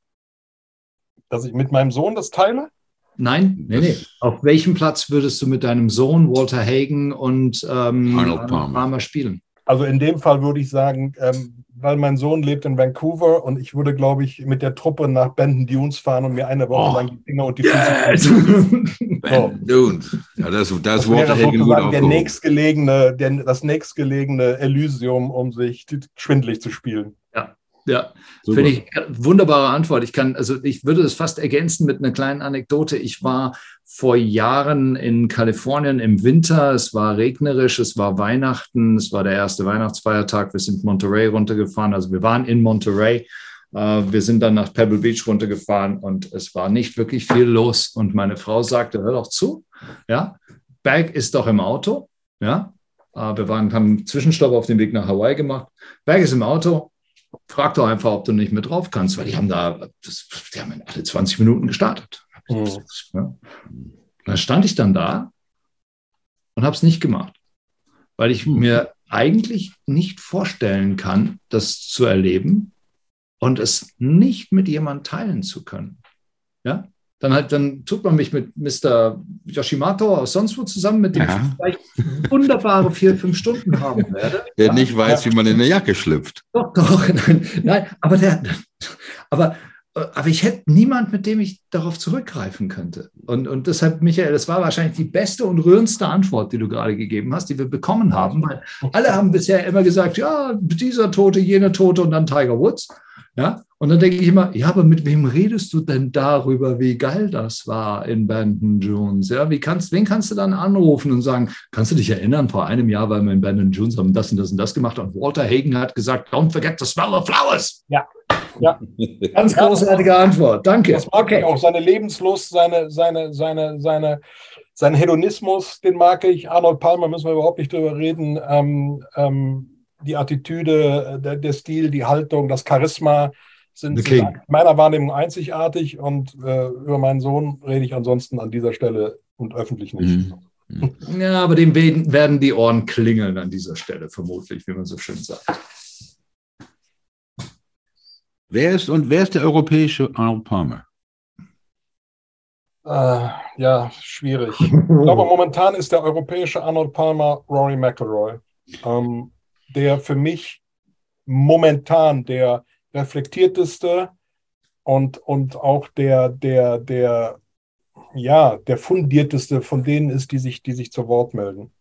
Dass ich mit meinem Sohn das teile? Nein, nee, nee. Auf welchem Platz würdest du mit deinem Sohn Walter Hagen und ähm, Arnold Palmer. Palmer spielen? Also in dem Fall würde ich sagen, ähm, weil mein Sohn lebt in Vancouver und ich würde, glaube ich, mit der Truppe nach Bandon Dunes fahren und mir eine Woche oh. lang die Finger und die Füße yes. *laughs* Bandon Dunes. Ja, das, das, das wäre sozusagen der nächstgelegene, der, das nächstgelegene Elysium, um sich schwindlig zu spielen. Ja, finde ich wunderbare Antwort. Ich kann, also ich würde es fast ergänzen mit einer kleinen Anekdote. Ich war vor Jahren in Kalifornien im Winter. Es war regnerisch, es war Weihnachten, es war der erste Weihnachtsfeiertag. Wir sind Monterey runtergefahren. Also wir waren in Monterey. Äh, wir sind dann nach Pebble Beach runtergefahren und es war nicht wirklich viel los. Und meine Frau sagte, hör doch zu, ja, Bag ist doch im Auto, ja. Äh, wir waren, haben einen Zwischenstopp auf dem Weg nach Hawaii gemacht. Bag ist im Auto, frag doch einfach, ob du nicht mit drauf kannst, weil die haben da, das, die haben alle 20 Minuten gestartet. Mhm. Ja. Da stand ich dann da und habe es nicht gemacht, weil ich mhm. mir eigentlich nicht vorstellen kann, das zu erleben und es nicht mit jemandem teilen zu können. Ja? Dann, halt, dann tut man mich mit Mr. Yoshimato aus sonst wo zusammen, mit dem ja. ich vielleicht wunderbare vier, fünf Stunden haben werde. *laughs* Der ja. nicht weiß, ja. wie man in eine Jacke schlüpft. Doch, doch, *laughs* nein, nein aber, der, aber, aber ich hätte niemand, mit dem ich darauf zurückgreifen könnte. Und, und deshalb, Michael, das war wahrscheinlich die beste und rührendste Antwort, die du gerade gegeben hast, die wir bekommen haben, weil alle haben bisher immer gesagt, ja, dieser Tote, jener Tote und dann Tiger Woods. Ja, und dann denke ich immer, ja, aber mit wem redest du denn darüber, wie geil das war in Bandon Jones? Ja, wie kannst, wen kannst du dann anrufen und sagen, kannst du dich erinnern, vor einem Jahr waren wir in Bandon Jones, haben das und das und das gemacht und Walter Hagen hat gesagt, don't forget to smell the flowers. Ja. Ja. Ganz großartige Antwort. Danke. Das mag okay. ich auch. Seine Lebenslust, seine, seine, seine, seine, sein Hedonismus, den mag ich. Arnold Palmer müssen wir überhaupt nicht drüber reden. Ähm, ähm, die Attitüde, der, der Stil, die Haltung, das Charisma sind, sind meiner Wahrnehmung einzigartig und äh, über meinen Sohn rede ich ansonsten an dieser Stelle und öffentlich nicht. Mhm. *laughs* Ja, aber dem werden die Ohren klingeln an dieser Stelle, vermutlich, wie man so schön sagt. Wer ist und wer ist der europäische Arnold Palmer? Äh, ja, schwierig. *laughs* Ich glaube, momentan ist der europäische Arnold Palmer Rory McIlroy. Ähm, der für mich momentan der reflektierteste und, und auch der, der, der, ja, der fundierteste von denen ist, die sich, die sich zu Wort melden.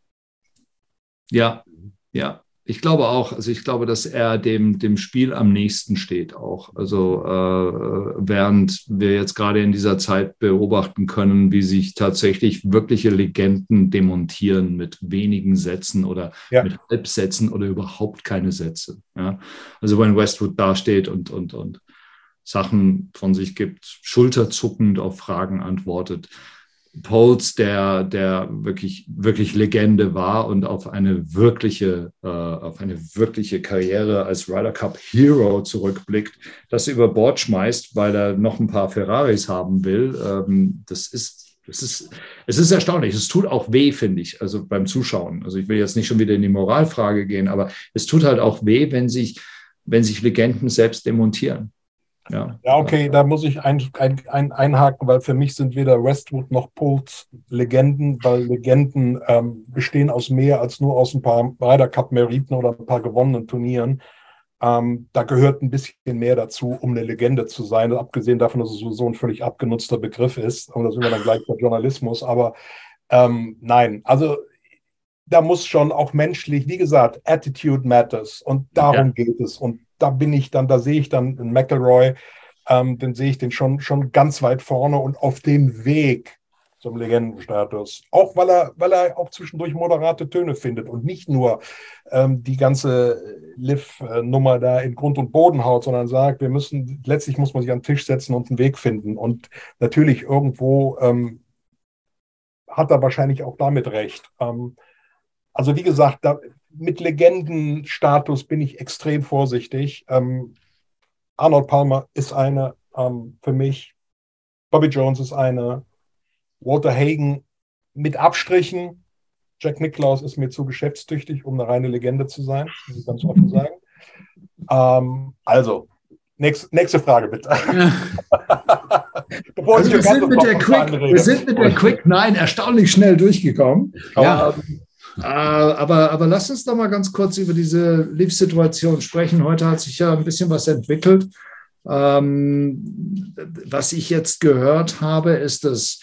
Ja, ja ich glaube auch, also ich glaube, dass er dem, dem Spiel am nächsten steht auch. Also äh, während wir jetzt gerade in dieser Zeit beobachten können, wie sich tatsächlich wirkliche Legenden demontieren mit wenigen Sätzen oder ja. mit Halbsätzen oder überhaupt keine Sätze. Ja? Also wenn Westwood dasteht und, und, und Sachen von sich gibt, schulterzuckend auf Fragen antwortet, Poles, der, der wirklich, wirklich Legende war und auf eine wirkliche, äh, auf eine wirkliche Karriere als Ryder Cup Hero zurückblickt, das über Bord schmeißt, weil er noch ein paar Ferraris haben will. Ähm, das ist, das ist, es ist erstaunlich. Es tut auch weh, finde ich, also beim Zuschauen. Also ich will jetzt nicht schon wieder in die Moralfrage gehen, aber es tut halt auch weh, wenn sich, wenn sich Legenden selbst demontieren. Ja, ja okay, da muss ich ein, ein, ein, einhaken, weil für mich sind weder Westwood noch Pulse Legenden, weil Legenden ähm, bestehen aus mehr als nur aus ein paar Ryder Cup Meriten oder ein paar gewonnenen Turnieren. Ähm, da gehört ein bisschen mehr dazu, um eine Legende zu sein, abgesehen davon, dass es sowieso ein völlig abgenutzter Begriff ist. Und da sind wir dann gleich bei Journalismus. Aber ähm, nein, also da muss schon auch menschlich, wie gesagt, Attitude matters und darum ja. geht es. Und da bin ich dann, da sehe ich dann McElroy, ähm, den sehe ich den schon, schon ganz weit vorne und auf dem Weg zum Legendenstatus. Auch weil er, weil er auch zwischendurch moderate Töne findet und nicht nur ähm, die ganze Liv-Nummer da in Grund und Boden haut, sondern sagt, wir müssen, letztlich muss man sich an den Tisch setzen und einen Weg finden. Und natürlich irgendwo ähm, hat er wahrscheinlich auch damit recht. Ähm, also wie gesagt, da, mit Legendenstatus bin ich extrem vorsichtig. Ähm, Arnold Palmer ist eine ähm, für mich. Bobby Jones ist eine. Walter Hagen mit Abstrichen. Jack Nicklaus ist mir zu geschäftstüchtig, um eine reine Legende zu sein, muss ich ganz offen sagen. Ähm, also, nächst, nächste Frage bitte. *laughs* Ja. also wir, sind mit der Quick, wir sind mit der Quick Nine erstaunlich schnell durchgekommen. Ja. Ähm, aber, aber lass uns doch mal ganz kurz über diese Leaf-Situation sprechen. Heute hat sich ja ein bisschen was entwickelt. Ähm, was ich jetzt gehört habe, ist, dass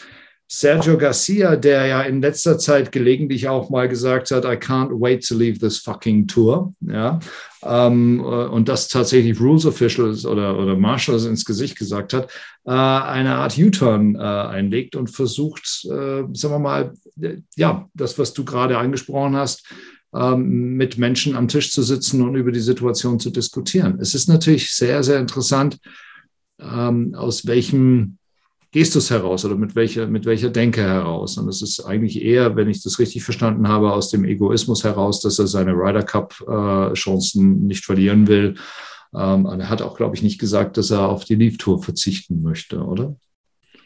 Sergio Garcia, der ja in letzter Zeit gelegentlich auch mal gesagt hat, I can't wait to leave this fucking tour, ja, ähm, äh, und das tatsächlich Rules Officials oder, oder Marshals ins Gesicht gesagt hat, äh, eine Art U-Turn äh, einlegt und versucht, äh, sagen wir mal, äh, ja, das, was du gerade angesprochen hast, ähm, mit Menschen am Tisch zu sitzen und über die Situation zu diskutieren. Es ist natürlich sehr, sehr interessant, ähm, aus welchem Gestus heraus oder mit welcher, mit welcher Denke heraus. Und es ist eigentlich eher, wenn ich das richtig verstanden habe, aus dem Egoismus heraus, dass er seine Ryder Cup-Chancen äh, nicht verlieren will. Ähm, er hat auch, glaube ich, nicht gesagt, dass er auf die Leaf Tour verzichten möchte, oder?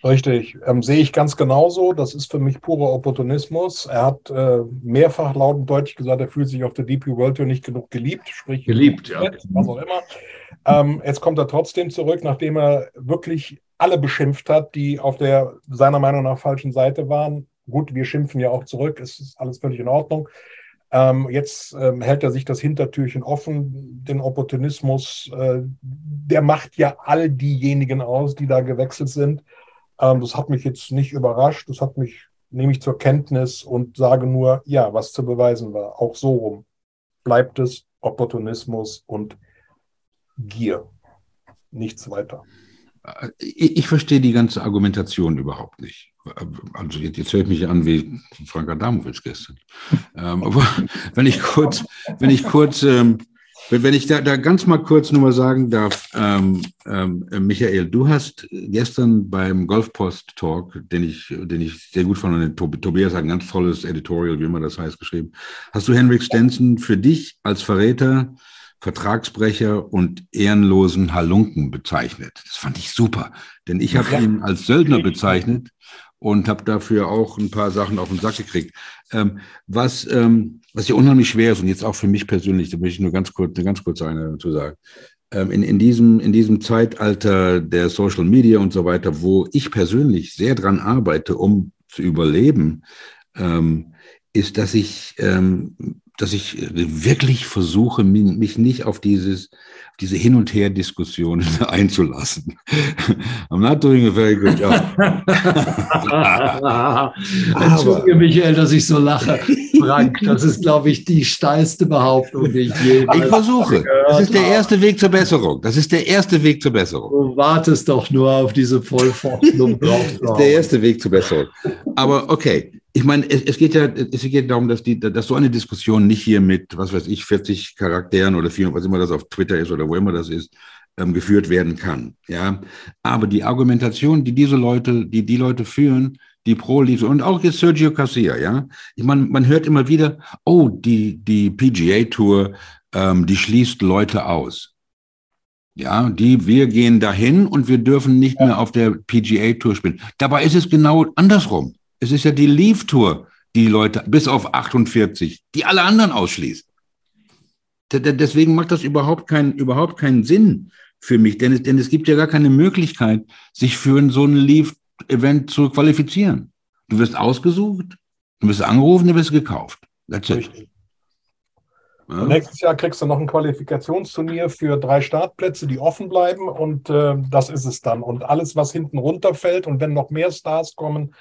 Richtig, ähm, sehe ich ganz genauso. Das ist für mich purer Opportunismus. Er hat äh, mehrfach laut und deutlich gesagt, er fühlt sich auf der DP World Tour nicht genug geliebt, sprich geliebt, ja. was auch immer. Ähm, jetzt kommt er trotzdem zurück, nachdem er wirklich alle beschimpft hat, die auf der seiner Meinung nach falschen Seite waren. Gut, wir schimpfen ja auch zurück, es ist alles völlig in Ordnung. Ähm, jetzt ähm, hält er sich das Hintertürchen offen, den Opportunismus, äh, der macht ja all diejenigen aus, die da gewechselt sind. Ähm, das hat mich jetzt nicht überrascht, das hat mich, nehme ich zur Kenntnis und sage nur, ja, was zu beweisen war. Auch so rum bleibt es Opportunismus und Gier. Nichts weiter. Ich, ich, verstehe die ganze Argumentation überhaupt nicht. Also jetzt, jetzt höre ich mich an wie Frank Adamowitsch gestern. *laughs* ähm, aber wenn ich kurz, wenn ich kurz, ähm, wenn, wenn ich da, da ganz mal kurz nur mal sagen darf, ähm, ähm, Michael, du hast gestern beim Golfpost Talk, den ich, den ich sehr gut fand, und Tob Tobias hat ein ganz tolles Editorial, wie immer das heißt, geschrieben. Hast du Henrik Stenson für dich als Verräter Vertragsbrecher und ehrenlosen Halunken bezeichnet. Das fand ich super, denn ich habe ihn als Söldner bezeichnet und habe dafür auch ein paar Sachen auf den Sack gekriegt. Ähm, was, ähm, was ja unheimlich schwer ist und jetzt auch für mich persönlich, da möchte ich nur ganz kurz, eine ganz kurze eine dazu sagen. Ähm, in, in, diesem, in diesem Zeitalter der Social Media und so weiter, wo ich persönlich sehr dran arbeite, um zu überleben, ähm, ist, dass ich ähm, dass ich wirklich versuche, mich nicht auf dieses, diese Hin- und Her-Diskussion *laughs* einzulassen. I'm not doing a very good job. *laughs* Entschuldige, Michael, dass ich so lache. Frank, *laughs* das ist, glaube ich, die steilste Behauptung, die ich je Ich versuche. Das ist der erste Weg zur Besserung. Das ist der erste Weg zur Besserung. Du wartest doch nur auf diese Vollforschung drauf. Das ist der erste Weg zur Besserung. Aber okay, ich meine, es, es, geht ja, es geht darum, dass, die, dass so eine Diskussion nicht hier mit, was weiß ich, 40 Charakteren oder 400, was immer das auf Twitter ist oder wo immer das ist, ähm, geführt werden kann. Ja, aber die Argumentation, die diese Leute, die die Leute führen, die pro Leaves und auch jetzt Sergio Garcia, ja, ich meine, man hört immer wieder, oh, die die PGA Tour, ähm, die schließt Leute aus. Ja, die, wir gehen dahin und wir dürfen nicht mehr auf der PGA Tour spielen. Dabei ist es genau andersrum. Es ist ja die Leaf Tour, die Leute bis auf 48, die alle anderen ausschließt. Deswegen macht das überhaupt, kein, überhaupt keinen Sinn für mich, denn es, denn es gibt ja gar keine Möglichkeit, sich für so ein Leaf-Event zu qualifizieren. Du wirst ausgesucht, du wirst angerufen, du wirst gekauft. That's it. Ja. Nächstes Jahr kriegst du noch ein Qualifikationsturnier für drei Startplätze, die offen bleiben und äh, das ist es dann. Und alles, was hinten runterfällt und wenn noch mehr Stars kommen,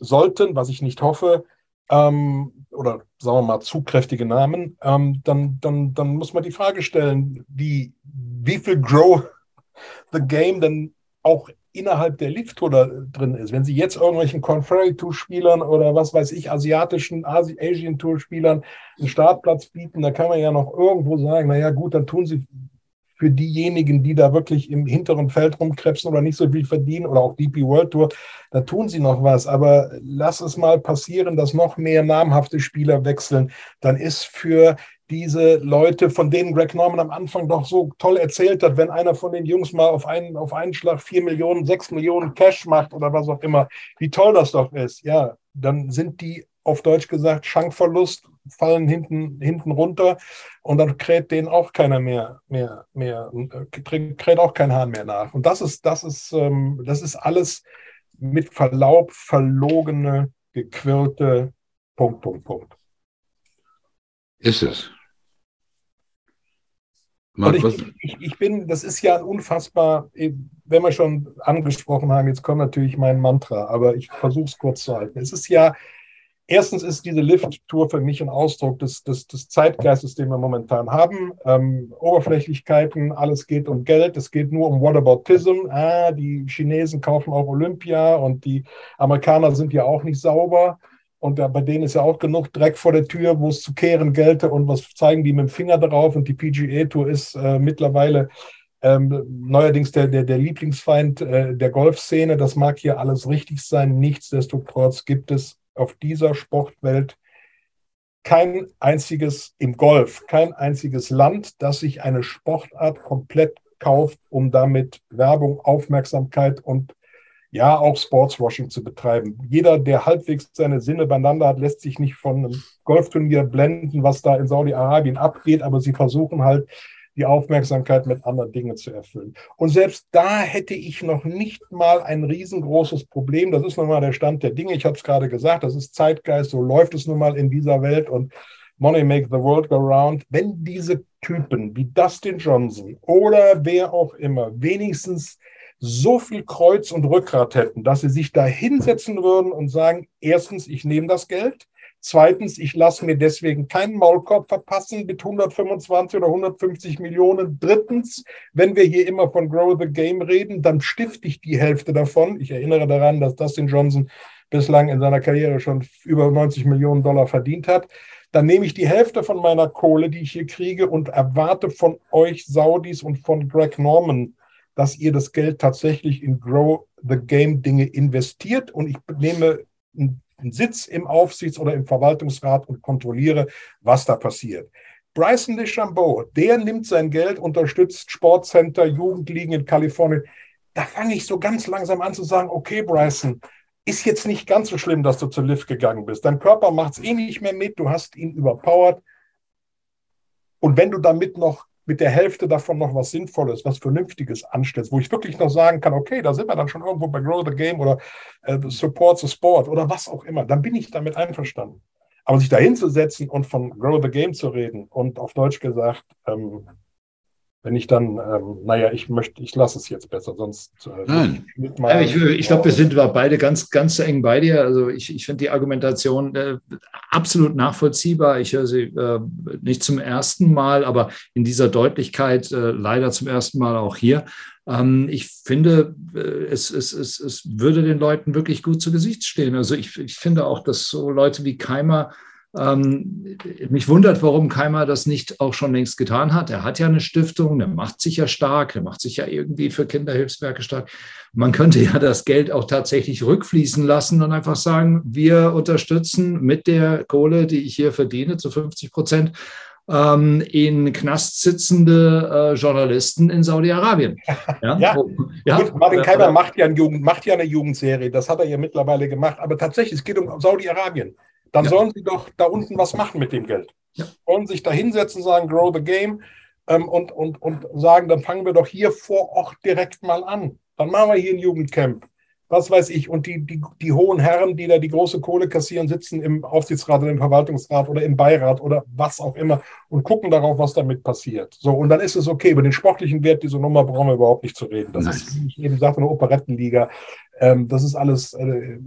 sollten, was ich nicht hoffe, ähm, oder sagen wir mal zugkräftige Namen, ähm, dann, dann, dann muss man die Frage stellen, wie, wie viel Grow *laughs* the Game denn auch innerhalb der Lift-Tour drin ist. Wenn Sie jetzt irgendwelchen Confederate-Tour-Spielern oder was weiß ich, asiatischen, Asian-Tour-Spielern einen Startplatz bieten, da kann man ja noch irgendwo sagen, naja gut, dann tun Sie für diejenigen, die da wirklich im hinteren Feld rumkrebsen oder nicht so viel verdienen oder auch DP World Tour, da tun sie noch was. Aber lass es mal passieren, dass noch mehr namhafte Spieler wechseln. Dann ist für diese Leute, von denen Greg Norman am Anfang doch so toll erzählt hat, wenn einer von den Jungs mal auf einen, auf einen Schlag vier Millionen, sechs Millionen Cash macht oder was auch immer, wie toll das doch ist. Ja, dann sind die auf Deutsch gesagt Schankverlust fallen hinten, hinten runter und dann kräht denen auch keiner mehr, mehr, mehr, kräht auch kein Hahn mehr nach. Und das ist, das ist, ähm, das ist alles mit Verlaub verlogene, gequirlte Punkt, Punkt, Punkt. Ist es. Marc, ich, ich, ich, bin, das ist ja unfassbar, wenn wir schon angesprochen haben, jetzt kommt natürlich mein Mantra, aber ich versuche es kurz zu halten. Es ist ja, erstens ist diese Lift-Tour für mich ein Ausdruck des, des, des Zeitgeistes, den wir momentan haben. Ähm, Oberflächlichkeiten, alles geht um Geld, es geht nur um Whataboutism. Ah, die Chinesen kaufen auch Olympia und die Amerikaner sind ja auch nicht sauber. Und da, bei denen ist ja auch genug Dreck vor der Tür, wo es zu kehren gelte und was zeigen die mit dem Finger drauf. Und die PGA-Tour ist äh, mittlerweile ähm, neuerdings der, der, der Lieblingsfeind äh, der Golfszene. Das mag hier alles richtig sein. Nichtsdestotrotz gibt es auf dieser Sportwelt kein einziges im Golf, kein einziges Land, das sich eine Sportart komplett kauft, um damit Werbung, Aufmerksamkeit und ja auch Sportswashing zu betreiben. Jeder, der halbwegs seine Sinne beieinander hat, lässt sich nicht von einem Golfturnier blenden, was da in Saudi-Arabien abgeht, aber sie versuchen halt, die Aufmerksamkeit mit anderen Dingen zu erfüllen. Und selbst da hätte ich noch nicht mal ein riesengroßes Problem. Das ist nun mal der Stand der Dinge. Ich habe es gerade gesagt, das ist Zeitgeist, so läuft es nun mal in dieser Welt und Money make the world go round. Wenn diese Typen wie Dustin Johnson oder wer auch immer wenigstens so viel Kreuz und Rückgrat hätten, dass sie sich da hinsetzen würden und sagen, erstens, ich nehme das Geld. Zweitens, ich lasse mir deswegen keinen Maulkorb verpassen mit 125 oder 150 Millionen. Drittens, wenn wir hier immer von Grow the Game reden, dann stifte ich die Hälfte davon. Ich erinnere daran, dass Dustin Johnson bislang in seiner Karriere schon über 90 Millionen Dollar verdient hat. Dann nehme ich die Hälfte von meiner Kohle, die ich hier kriege, und erwarte von euch Saudis und von Greg Norman dass ihr das Geld tatsächlich in Grow the Game Dinge investiert und ich nehme einen Sitz im Aufsichts- oder im Verwaltungsrat und kontrolliere, was da passiert. Bryson DeChambeau, der nimmt sein Geld, unterstützt Sportcenter, Jugendligen in Kalifornien. Da fange ich so ganz langsam an zu sagen, okay, Bryson, ist jetzt nicht ganz so schlimm, dass du zu Lift gegangen bist. Dein Körper macht es eh nicht mehr mit, du hast ihn überpowert. Und wenn du damit noch mit der Hälfte davon noch was Sinnvolles, was Vernünftiges anstellst, wo ich wirklich noch sagen kann, okay, da sind wir dann schon irgendwo bei Grow the Game oder äh, Support the Sport oder was auch immer, dann bin ich damit einverstanden. Aber sich da hinzusetzen und von Grow the Game zu reden und auf Deutsch gesagt, ähm, wenn ich dann, ähm, naja, ich möchte, ich lasse es jetzt besser, sonst. Äh, Nein. Ja, ich, ich glaube, wir sind beide ganz, ganz eng bei dir. Also ich, ich finde die Argumentation äh, absolut nachvollziehbar. Ich höre sie äh, nicht zum ersten Mal, aber in dieser Deutlichkeit äh, leider zum ersten Mal auch hier. Ähm, ich finde, äh, es, es, es, es würde den Leuten wirklich gut zu Gesicht stehen. Also ich, ich finde auch, dass so Leute wie Keimer ähm, mich wundert, warum Keimer das nicht auch schon längst getan hat. Er hat ja eine Stiftung, der macht sich ja stark, der macht sich ja irgendwie für Kinderhilfswerke stark. Man könnte ja das Geld auch tatsächlich rückfließen lassen und einfach sagen, wir unterstützen mit der Kohle, die ich hier verdiene, zu 50 Prozent ähm, in Knast sitzende äh, Journalisten in Saudi-Arabien. *laughs* Ja, ja. ja. Gut, Martin Keimer macht ja, Jugend, macht ja eine Jugendserie, das hat er ja mittlerweile gemacht, aber tatsächlich, es geht um Saudi-Arabien dann ja. sollen sie doch da unten was machen mit dem Geld. Ja. Sollen sich da hinsetzen, sagen, grow the game ähm, und, und, und sagen, dann fangen wir doch hier vor Ort direkt mal an. Dann machen wir hier ein Jugendcamp. Was weiß ich. Und die, die, die hohen Herren, die da die große Kohle kassieren, sitzen im Aufsichtsrat oder im Verwaltungsrat oder im Beirat oder was auch immer und gucken darauf, was damit passiert. So, und dann ist es okay. Über den sportlichen Wert dieser Nummer brauchen wir überhaupt nicht zu reden. Das Nein. ist, wie ich eben sagte, eine Operettenliga. Ähm, das ist alles. Äh,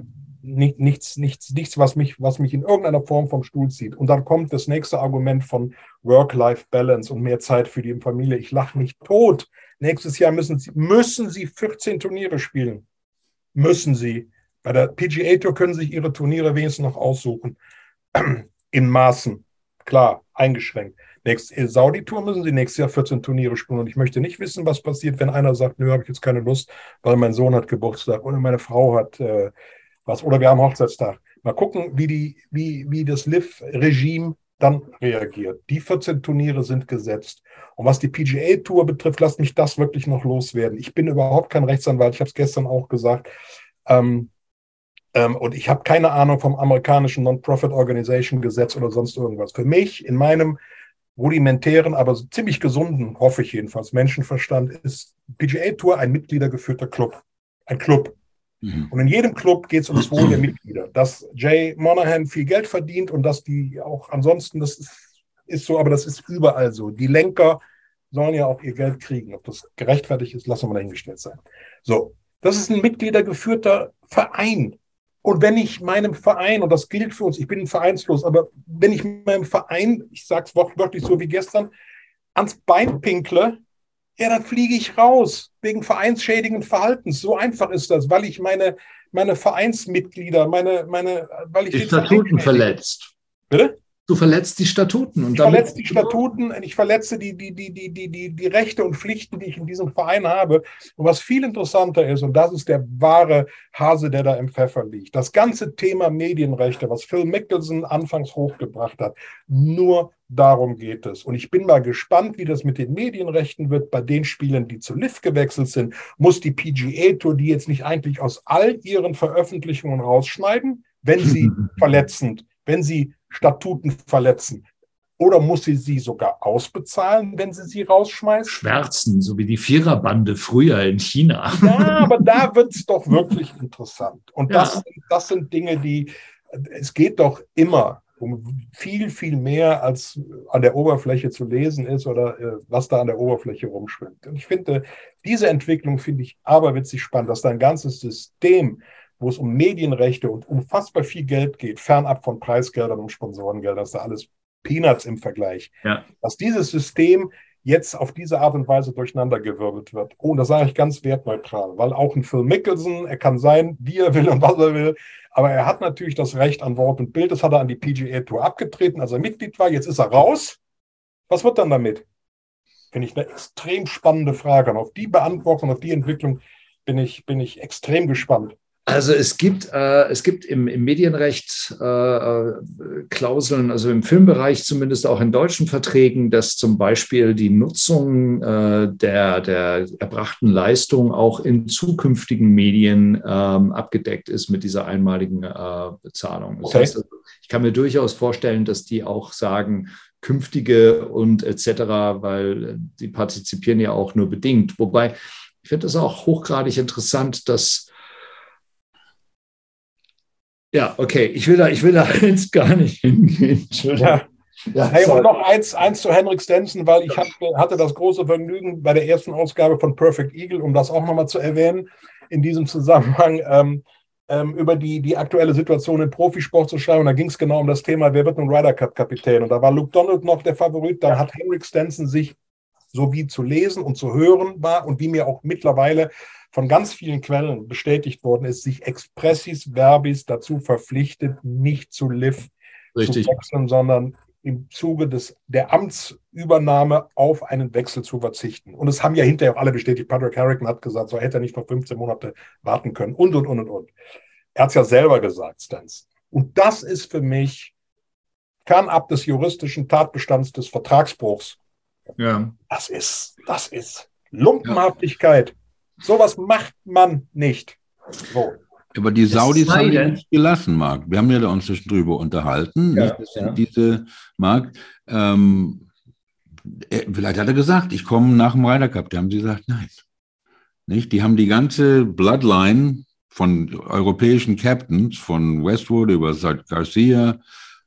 nichts, nichts, nichts, was mich, was mich in irgendeiner Form vom Stuhl zieht. Und dann kommt das nächste Argument von Work-Life-Balance und mehr Zeit für die Familie. Ich lache mich tot. Nächstes Jahr müssen Sie, müssen Sie 14 Turniere spielen. Müssen Sie. Bei der PGA Tour können sich Ihre Turniere wenigstens noch aussuchen. *clears throat* In Maßen. Klar, eingeschränkt. Nächste äh, Saudi-Tour müssen Sie nächstes Jahr 14 Turniere spielen. Und ich möchte nicht wissen, was passiert, wenn einer sagt, nö, habe ich jetzt keine Lust, weil mein Sohn hat Geburtstag oder meine Frau hat äh, was, oder wir haben Hochzeitstag. Mal gucken, wie, die, wie, wie das LIV-Regime dann reagiert. Die 14 Turniere sind gesetzt. Und was die PGA-Tour betrifft, lasst mich das wirklich noch loswerden. Ich bin überhaupt kein Rechtsanwalt, ich habe es gestern auch gesagt. Ähm, ähm, und ich habe keine Ahnung vom amerikanischen Non-Profit-Organization-Gesetz oder sonst irgendwas. Für mich, in meinem rudimentären, aber ziemlich gesunden, hoffe ich jedenfalls, Menschenverstand, ist PGA-Tour ein mitgliedergeführter Club. Ein Club. Mhm. Und in jedem Club geht es um das Wohl der Mitglieder. Dass Jay Monahan viel Geld verdient und dass die auch ansonsten, das ist ist so, aber das ist überall so. Die Lenker sollen ja auch ihr Geld kriegen. Ob das gerechtfertigt ist, lassen wir dahingestellt sein. So, das ist ein mitgliedergeführter Verein. Und wenn ich meinem Verein, und das gilt für uns, ich bin vereinslos, aber wenn ich meinem Verein, ich sage es wortwörtlich so wie gestern, ans Bein pinkle, ja, dann fliege ich raus wegen vereinsschädigenden Verhaltens. So einfach ist das, weil ich meine, meine Vereinsmitglieder, meine, meine, weil ich die Statuten verletzt. Bitte? Du verletzt die Statuten. Und ich verletze die Statuten, ich verletze die, die, die, die, die, die, die Rechte und Pflichten, die ich in diesem Verein habe. Und was viel interessanter ist, und das ist der wahre Hase, der da im Pfeffer liegt, das ganze Thema Medienrechte, was Phil Mickelson anfangs hochgebracht hat, nur darum geht es. Und ich bin mal gespannt, wie das mit den Medienrechten wird bei den Spielen, die zu Liv gewechselt sind. Muss die PGA Tour die jetzt nicht eigentlich aus all ihren Veröffentlichungen rausschneiden, wenn sie *laughs* verletzend, wenn sie Statuten verletzen? Oder muss sie sie sogar ausbezahlen, wenn sie sie rausschmeißt? Schwärzen, so wie die Viererbande früher in China. Ja, aber da wird es doch wirklich interessant. Und ja. das, das sind Dinge, die, es geht doch immer um viel, viel mehr, als an der Oberfläche zu lesen ist oder äh, was da an der Oberfläche rumschwimmt. Und ich finde, diese Entwicklung finde ich aberwitzig spannend, dass da ein ganzes System wo es um Medienrechte und unfassbar viel Geld geht, fernab von Preisgeldern und Sponsorengeldern, das ist da alles Peanuts im Vergleich. Ja. Dass dieses System jetzt auf diese Art und Weise durcheinandergewirbelt wird. Oh, und das sage ich ganz wertneutral, weil auch ein Phil Mickelson, er kann sein, wie er will und was er will, aber er hat natürlich das Recht an Wort und Bild. Das hat er an die PGA Tour abgetreten, als er Mitglied war. Jetzt ist er raus. Was wird dann damit? Finde ich eine extrem spannende Frage. Und auf die Beantwortung, auf die Entwicklung bin ich, bin ich extrem gespannt. Also es gibt, äh, es gibt im, im Medienrecht äh, äh, Klauseln, also im Filmbereich zumindest auch in deutschen Verträgen, dass zum Beispiel die Nutzung äh, der, der erbrachten Leistung auch in zukünftigen Medien ähm, abgedeckt ist mit dieser einmaligen äh, Bezahlung. Das okay. heißt, also, ich kann mir durchaus vorstellen, dass die auch sagen, künftige und etc., weil die partizipieren ja auch nur bedingt. Wobei ich finde es auch hochgradig interessant, dass ja, okay. Ich will da, ich will da *laughs* jetzt gar nicht hingehen. Ja. Ja, hey, und noch eins, eins zu Henrik Stenson, weil ich hab, hatte das große Vergnügen bei der ersten Ausgabe von Perfect Eagle, um das auch nochmal zu erwähnen, in diesem Zusammenhang ähm, ähm, über die, die aktuelle Situation im Profisport zu schreiben. Und da ging es genau um das Thema, wer wird nun Ryder Cup Kapitän? Und da war Luke Donald noch der Favorit. Da hat Henrik Stenson sich so wie zu lesen und zu hören war und wie mir auch mittlerweile von ganz vielen Quellen bestätigt worden ist, sich expressis verbis dazu verpflichtet, nicht zu Liv Richtig. zu wechseln, sondern im Zuge des, der Amtsübernahme auf einen Wechsel zu verzichten. Und es haben ja hinterher auch alle bestätigt. Patrick Harrington hat gesagt, so hätte er nicht noch 15 Monate warten können und, und, und, und, und. Er hat es ja selber gesagt, Stans. Und das ist für mich fernab des juristischen Tatbestands des Vertragsbruchs. Ja. Das ist, das ist Lumpenhaftigkeit. Ja. Sowas macht man nicht. So. Aber die Saudis haben ihn nicht gelassen, Marc. Wir haben ja da uns drüber unterhalten. Ja, das sind ja. diese, Marc, ähm, vielleicht hat er gesagt, ich komme nach dem Ryder Cup. Da haben sie gesagt, nein. Nicht? Die haben die ganze Bloodline von europäischen Captains, von Westwood über Garcia,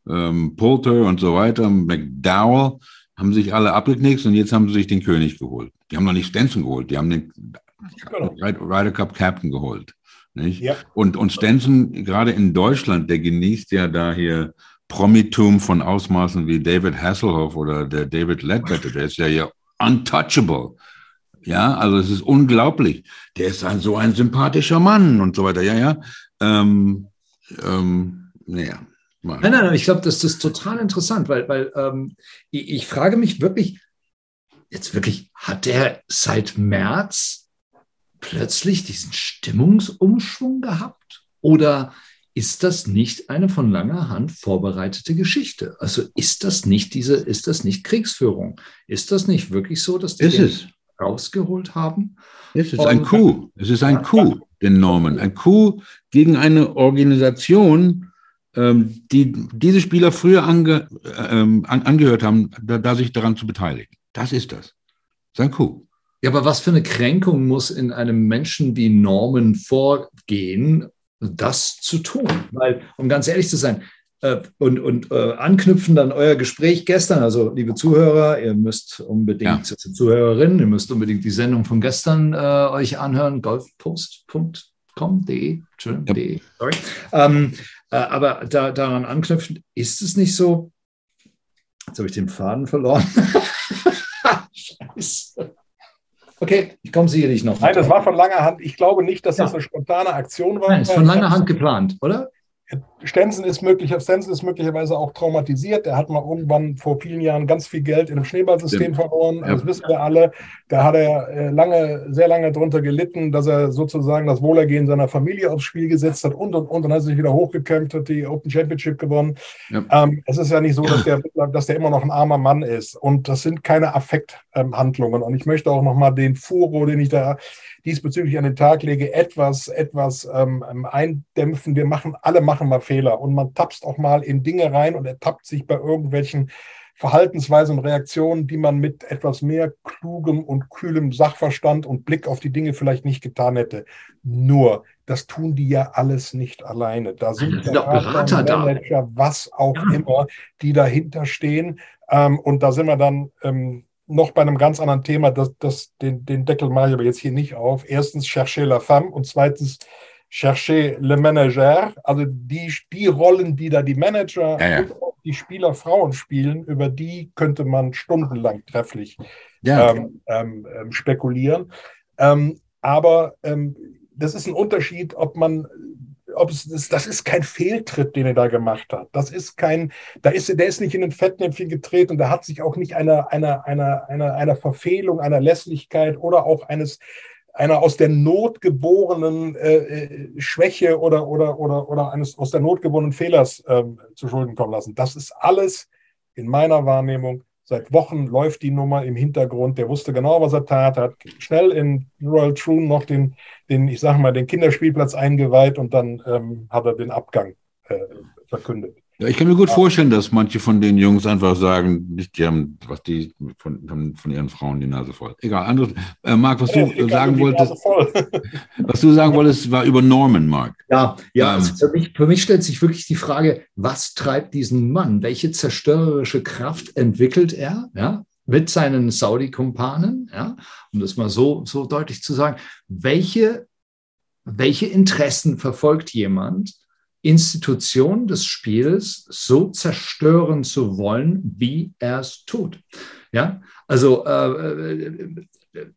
ähm, Poulter und so weiter, McDowell, haben sich alle abgeknickt und jetzt haben sie sich den König geholt. Die haben noch nicht Stenson geholt, die haben den genau. Ryder Cup Captain geholt. Nicht? Ja. Und, und Stenson, gerade in Deutschland, der genießt ja da hier Promitum von Ausmaßen wie David Hasselhoff oder der David Ledbetter, der ist ja ja untouchable. Ja, also es ist unglaublich. Der ist ein, so ein sympathischer Mann und so weiter. Ja, ja. Ähm, ähm, naja. Nein, nein, nein, ich glaube, das ist total interessant, weil, weil ähm, ich, ich frage mich wirklich, jetzt wirklich, hat der seit März plötzlich diesen Stimmungsumschwung gehabt? Oder ist das nicht eine von langer Hand vorbereitete Geschichte? Also ist das nicht diese, ist das nicht Kriegsführung? Ist das nicht wirklich so, dass die ist es. rausgeholt haben? Es ist ein Coup. Es ist ein Coup, den Norman. Ein Coup gegen eine Organisation, ähm, die diese Spieler früher ange, ähm, angehört haben, da, da sich daran zu beteiligen. Das ist das. Das ist ein Coup. Ja, aber was für eine Kränkung muss in einem Menschen wie Norman vorgehen, das zu tun? Weil, um ganz ehrlich zu sein, äh, und, und äh, anknüpfend an euer Gespräch gestern, also liebe Zuhörer, ihr müsst unbedingt, ja. Zuhörerinnen, ihr müsst unbedingt die Sendung von gestern äh, euch anhören, golfpost.com.de, Entschuldigung, ja. de, sorry. Ähm, äh, aber da, daran anknüpfend, ist es nicht so, jetzt habe ich den Faden verloren. *laughs* Scheiße. Okay, ich komme sicherlich noch. Nein, das war von langer Hand. Ich glaube nicht, dass ja. das eine spontane Aktion war. Nein, ist von langer Hand geplant, oder? Stenson ist, möglich, Stenson ist möglicherweise auch traumatisiert. Er hat mal irgendwann vor vielen Jahren ganz viel Geld in einem Schneeballsystem ja. verloren. Das wissen wir alle. Da hat er äh, lange, sehr lange darunter gelitten, dass er sozusagen das Wohlergehen seiner Familie aufs Spiel gesetzt hat und und und. Dann hat er sich wieder hochgekämpft, hat die Open Championship gewonnen. Ja. Ähm, es ist ja nicht so, dass der, dass der immer noch ein armer Mann ist. Und das sind keine Affekthandlungen. und ich möchte auch nochmal den Furo, den ich da diesbezüglich an den Tag lege, etwas, etwas ähm, eindämpfen. Wir machen, alle machen mal Fehler und man tapst auch mal in Dinge rein und ertappt sich bei irgendwelchen Verhaltensweisen und Reaktionen, die man mit etwas mehr klugem und kühlem Sachverstand und Blick auf die Dinge vielleicht nicht getan hätte. Nur, das tun die ja alles nicht alleine. Da sind Berater, Berater Manager, da. was auch ja. immer, die dahinter stehen. Ähm, und da sind wir dann ähm, noch bei einem ganz anderen Thema, das, das, den, den Deckel mache ich aber jetzt hier nicht auf. Erstens, chercher la femme und zweitens, chercher le manager. Also die, die Rollen, die da die Manager ja, ja. und auch die Spieler Frauen spielen, über die könnte man stundenlang trefflich ja. ähm, ähm, ähm spekulieren. Ähm, aber ähm, das ist ein Unterschied, ob man ob es das, das ist kein Fehltritt, den er da gemacht hat. Das ist kein, da ist der ist nicht in ein Fettnäpfchen getreten und da hat sich auch nicht einer einer einer einer einer Verfehlung, einer Lässlichkeit oder auch eines einer aus der Not geborenen äh, äh, Schwäche oder oder oder oder eines aus der Not geborenen Fehlers ähm, zu Schulden kommen lassen. Das ist alles in meiner Wahrnehmung Seit Wochen läuft die Nummer im Hintergrund. Der wusste genau, was er tat, hat schnell in Royal Troon noch den, den ich sage mal, den Kinderspielplatz eingeweiht und dann ähm, hat er den Abgang äh, verkündet. Ja, ich kann mir gut vorstellen, dass manche von den Jungs einfach sagen, nicht, die haben, was die von, von ihren Frauen die Nase voll. Egal, anderes. Äh, Marc, was ja, du sagen wolltest, *laughs* was du sagen wolltest, war über Norman, Marc. Ja, ja. Ähm, also für, mich, für mich stellt sich wirklich die Frage, was treibt diesen Mann? Welche zerstörerische Kraft entwickelt er? Ja, mit seinen Saudi-Kumpanen, ja, um das mal so, so deutlich zu sagen, welche, welche Interessen verfolgt jemand, Institution des Spiels so zerstören zu wollen, wie er es tut. Ja, also äh,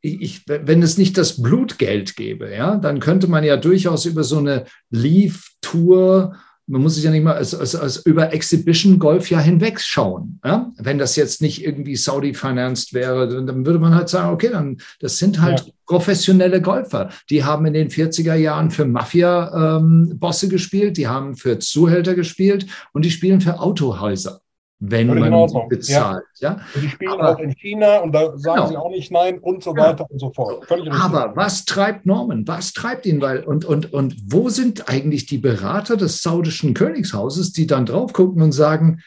ich, wenn es nicht das Blutgeld gäbe, ja, dann könnte man ja durchaus über so eine Leave-Tour man muss sich ja nicht mal als, als, als über Exhibition Golf ja hinwegschauen. Ja? Wenn das jetzt nicht irgendwie Saudi-financed wäre, dann würde man halt sagen, okay, dann das sind halt ja. professionelle Golfer. Die haben in den 40er Jahren für Mafia-Bosse ähm, gespielt, die haben für Zuhälter gespielt und die spielen für Autohäuser wenn Völlig man sie bezahlt. Ja. ja. Die spielen aber, auch in China und da sagen genau. sie auch nicht nein und so weiter ja. und so fort. Völlig aber was treibt Norman? Was treibt ihn? Weil, und, und, und wo sind eigentlich die Berater des saudischen Königshauses, die dann drauf gucken und sagen,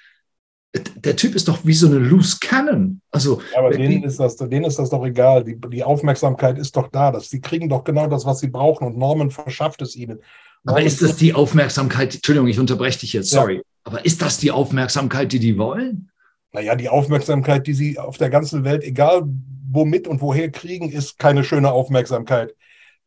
der Typ ist doch wie so eine Loose Cannon. Also, ja, aber denen ist, das, denen ist das doch egal. Die, die Aufmerksamkeit ist doch da. Das, die kriegen doch genau das, was sie brauchen und Norman verschafft es ihnen. Aber ist das die Aufmerksamkeit? Entschuldigung, ich unterbreche dich jetzt, sorry. Aber ist das die Aufmerksamkeit, die die wollen? Naja, die Aufmerksamkeit, die sie auf der ganzen Welt, egal womit und woher kriegen, ist keine schöne Aufmerksamkeit.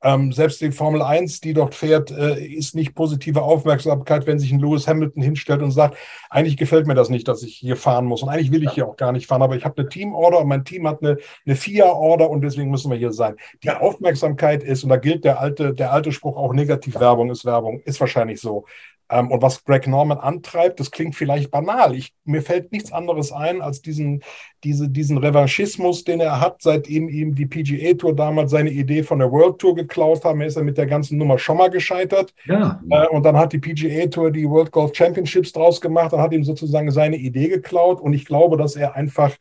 Ähm, selbst die Formel 1, die dort fährt, äh, ist nicht positive Aufmerksamkeit, wenn sich ein Lewis Hamilton hinstellt und sagt, eigentlich gefällt mir das nicht, dass ich hier fahren muss. Und eigentlich will ich hier auch gar nicht fahren, aber ich habe eine Teamorder und mein Team hat eine, eine FIA-Order und deswegen müssen wir hier sein. Die Aufmerksamkeit ist, und da gilt der alte, der alte Spruch auch Negativwerbung ist Werbung, ist wahrscheinlich so. Ähm, und was Greg Norman antreibt, das klingt vielleicht banal. Ich, mir fällt nichts anderes ein als diesen, diese, diesen Revanchismus, den er hat, seitdem ihm die PGA Tour damals seine Idee von der World Tour geklaut haben. Er ist ja mit der ganzen Nummer schon mal gescheitert. Ja. Äh, und dann hat die PGA Tour die World Golf Championships draus gemacht und hat ihm sozusagen seine Idee geklaut. Und ich glaube, dass er einfach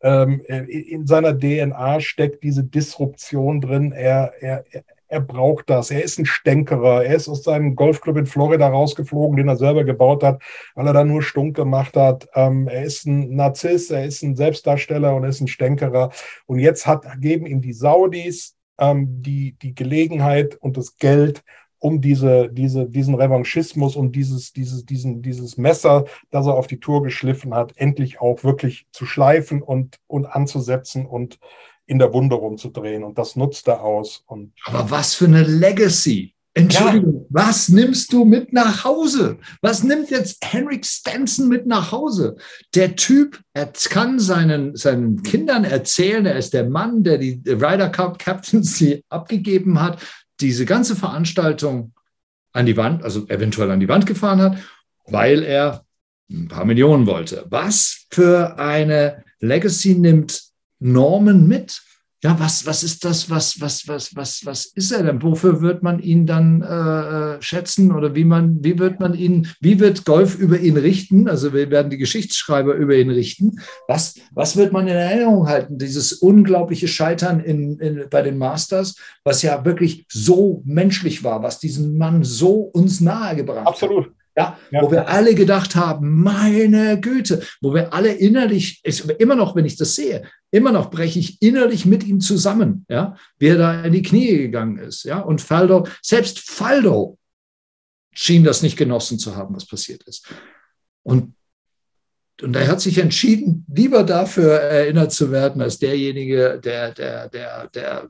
ähm, in seiner DNA steckt diese Disruption drin. Er, er, er braucht das. Er ist ein Stänkerer. Er ist aus seinem Golfclub in Florida rausgeflogen, den er selber gebaut hat, weil er da nur Stunk gemacht hat. Ähm, er ist ein Narziss, er ist ein Selbstdarsteller und er ist ein Stänkerer. Und jetzt hat, geben ihm die Saudis ähm, die, die Gelegenheit und das Geld, um diese, diese, diesen Revanchismus und dieses, dieses, diesen, dieses Messer, das er auf die Tour geschliffen hat, endlich auch wirklich zu schleifen und, und anzusetzen und in der Wunde rumzudrehen. Und das nutzt er aus. Und Aber was für eine Legacy. Entschuldigung, ja. was nimmst du mit nach Hause? Was nimmt jetzt Henrik Stenson mit nach Hause? Der Typ, er kann seinen, seinen Kindern erzählen, er ist der Mann, der die Ryder Cup Captaincy abgegeben hat, diese ganze Veranstaltung an die Wand, also eventuell an die Wand gefahren hat, weil er ein paar Millionen wollte. Was für eine Legacy nimmt Norman mit? ja, was, was ist das, was, was, was, was, was ist er denn? Wofür wird man ihn dann äh, äh, schätzen oder wie man, wie wird man ihn, wie wird Golf über ihn richten? Also wir werden die Geschichtsschreiber über ihn richten. Was, was wird man in Erinnerung halten? Dieses unglaubliche Scheitern in, in, bei den Masters, was ja wirklich so menschlich war, was diesen Mann so uns nahegebracht Absolut. hat. Ja, ja, wo wir alle gedacht haben, meine Güte, wo wir alle innerlich, immer noch, wenn ich das sehe, immer noch breche ich innerlich mit ihm zusammen, ja, wie er da in die Knie gegangen ist, ja, und Faldo, selbst Faldo schien das nicht genossen zu haben, was passiert ist. Und und er hat sich entschieden, lieber dafür erinnert zu werden, als derjenige, der, der, der, der,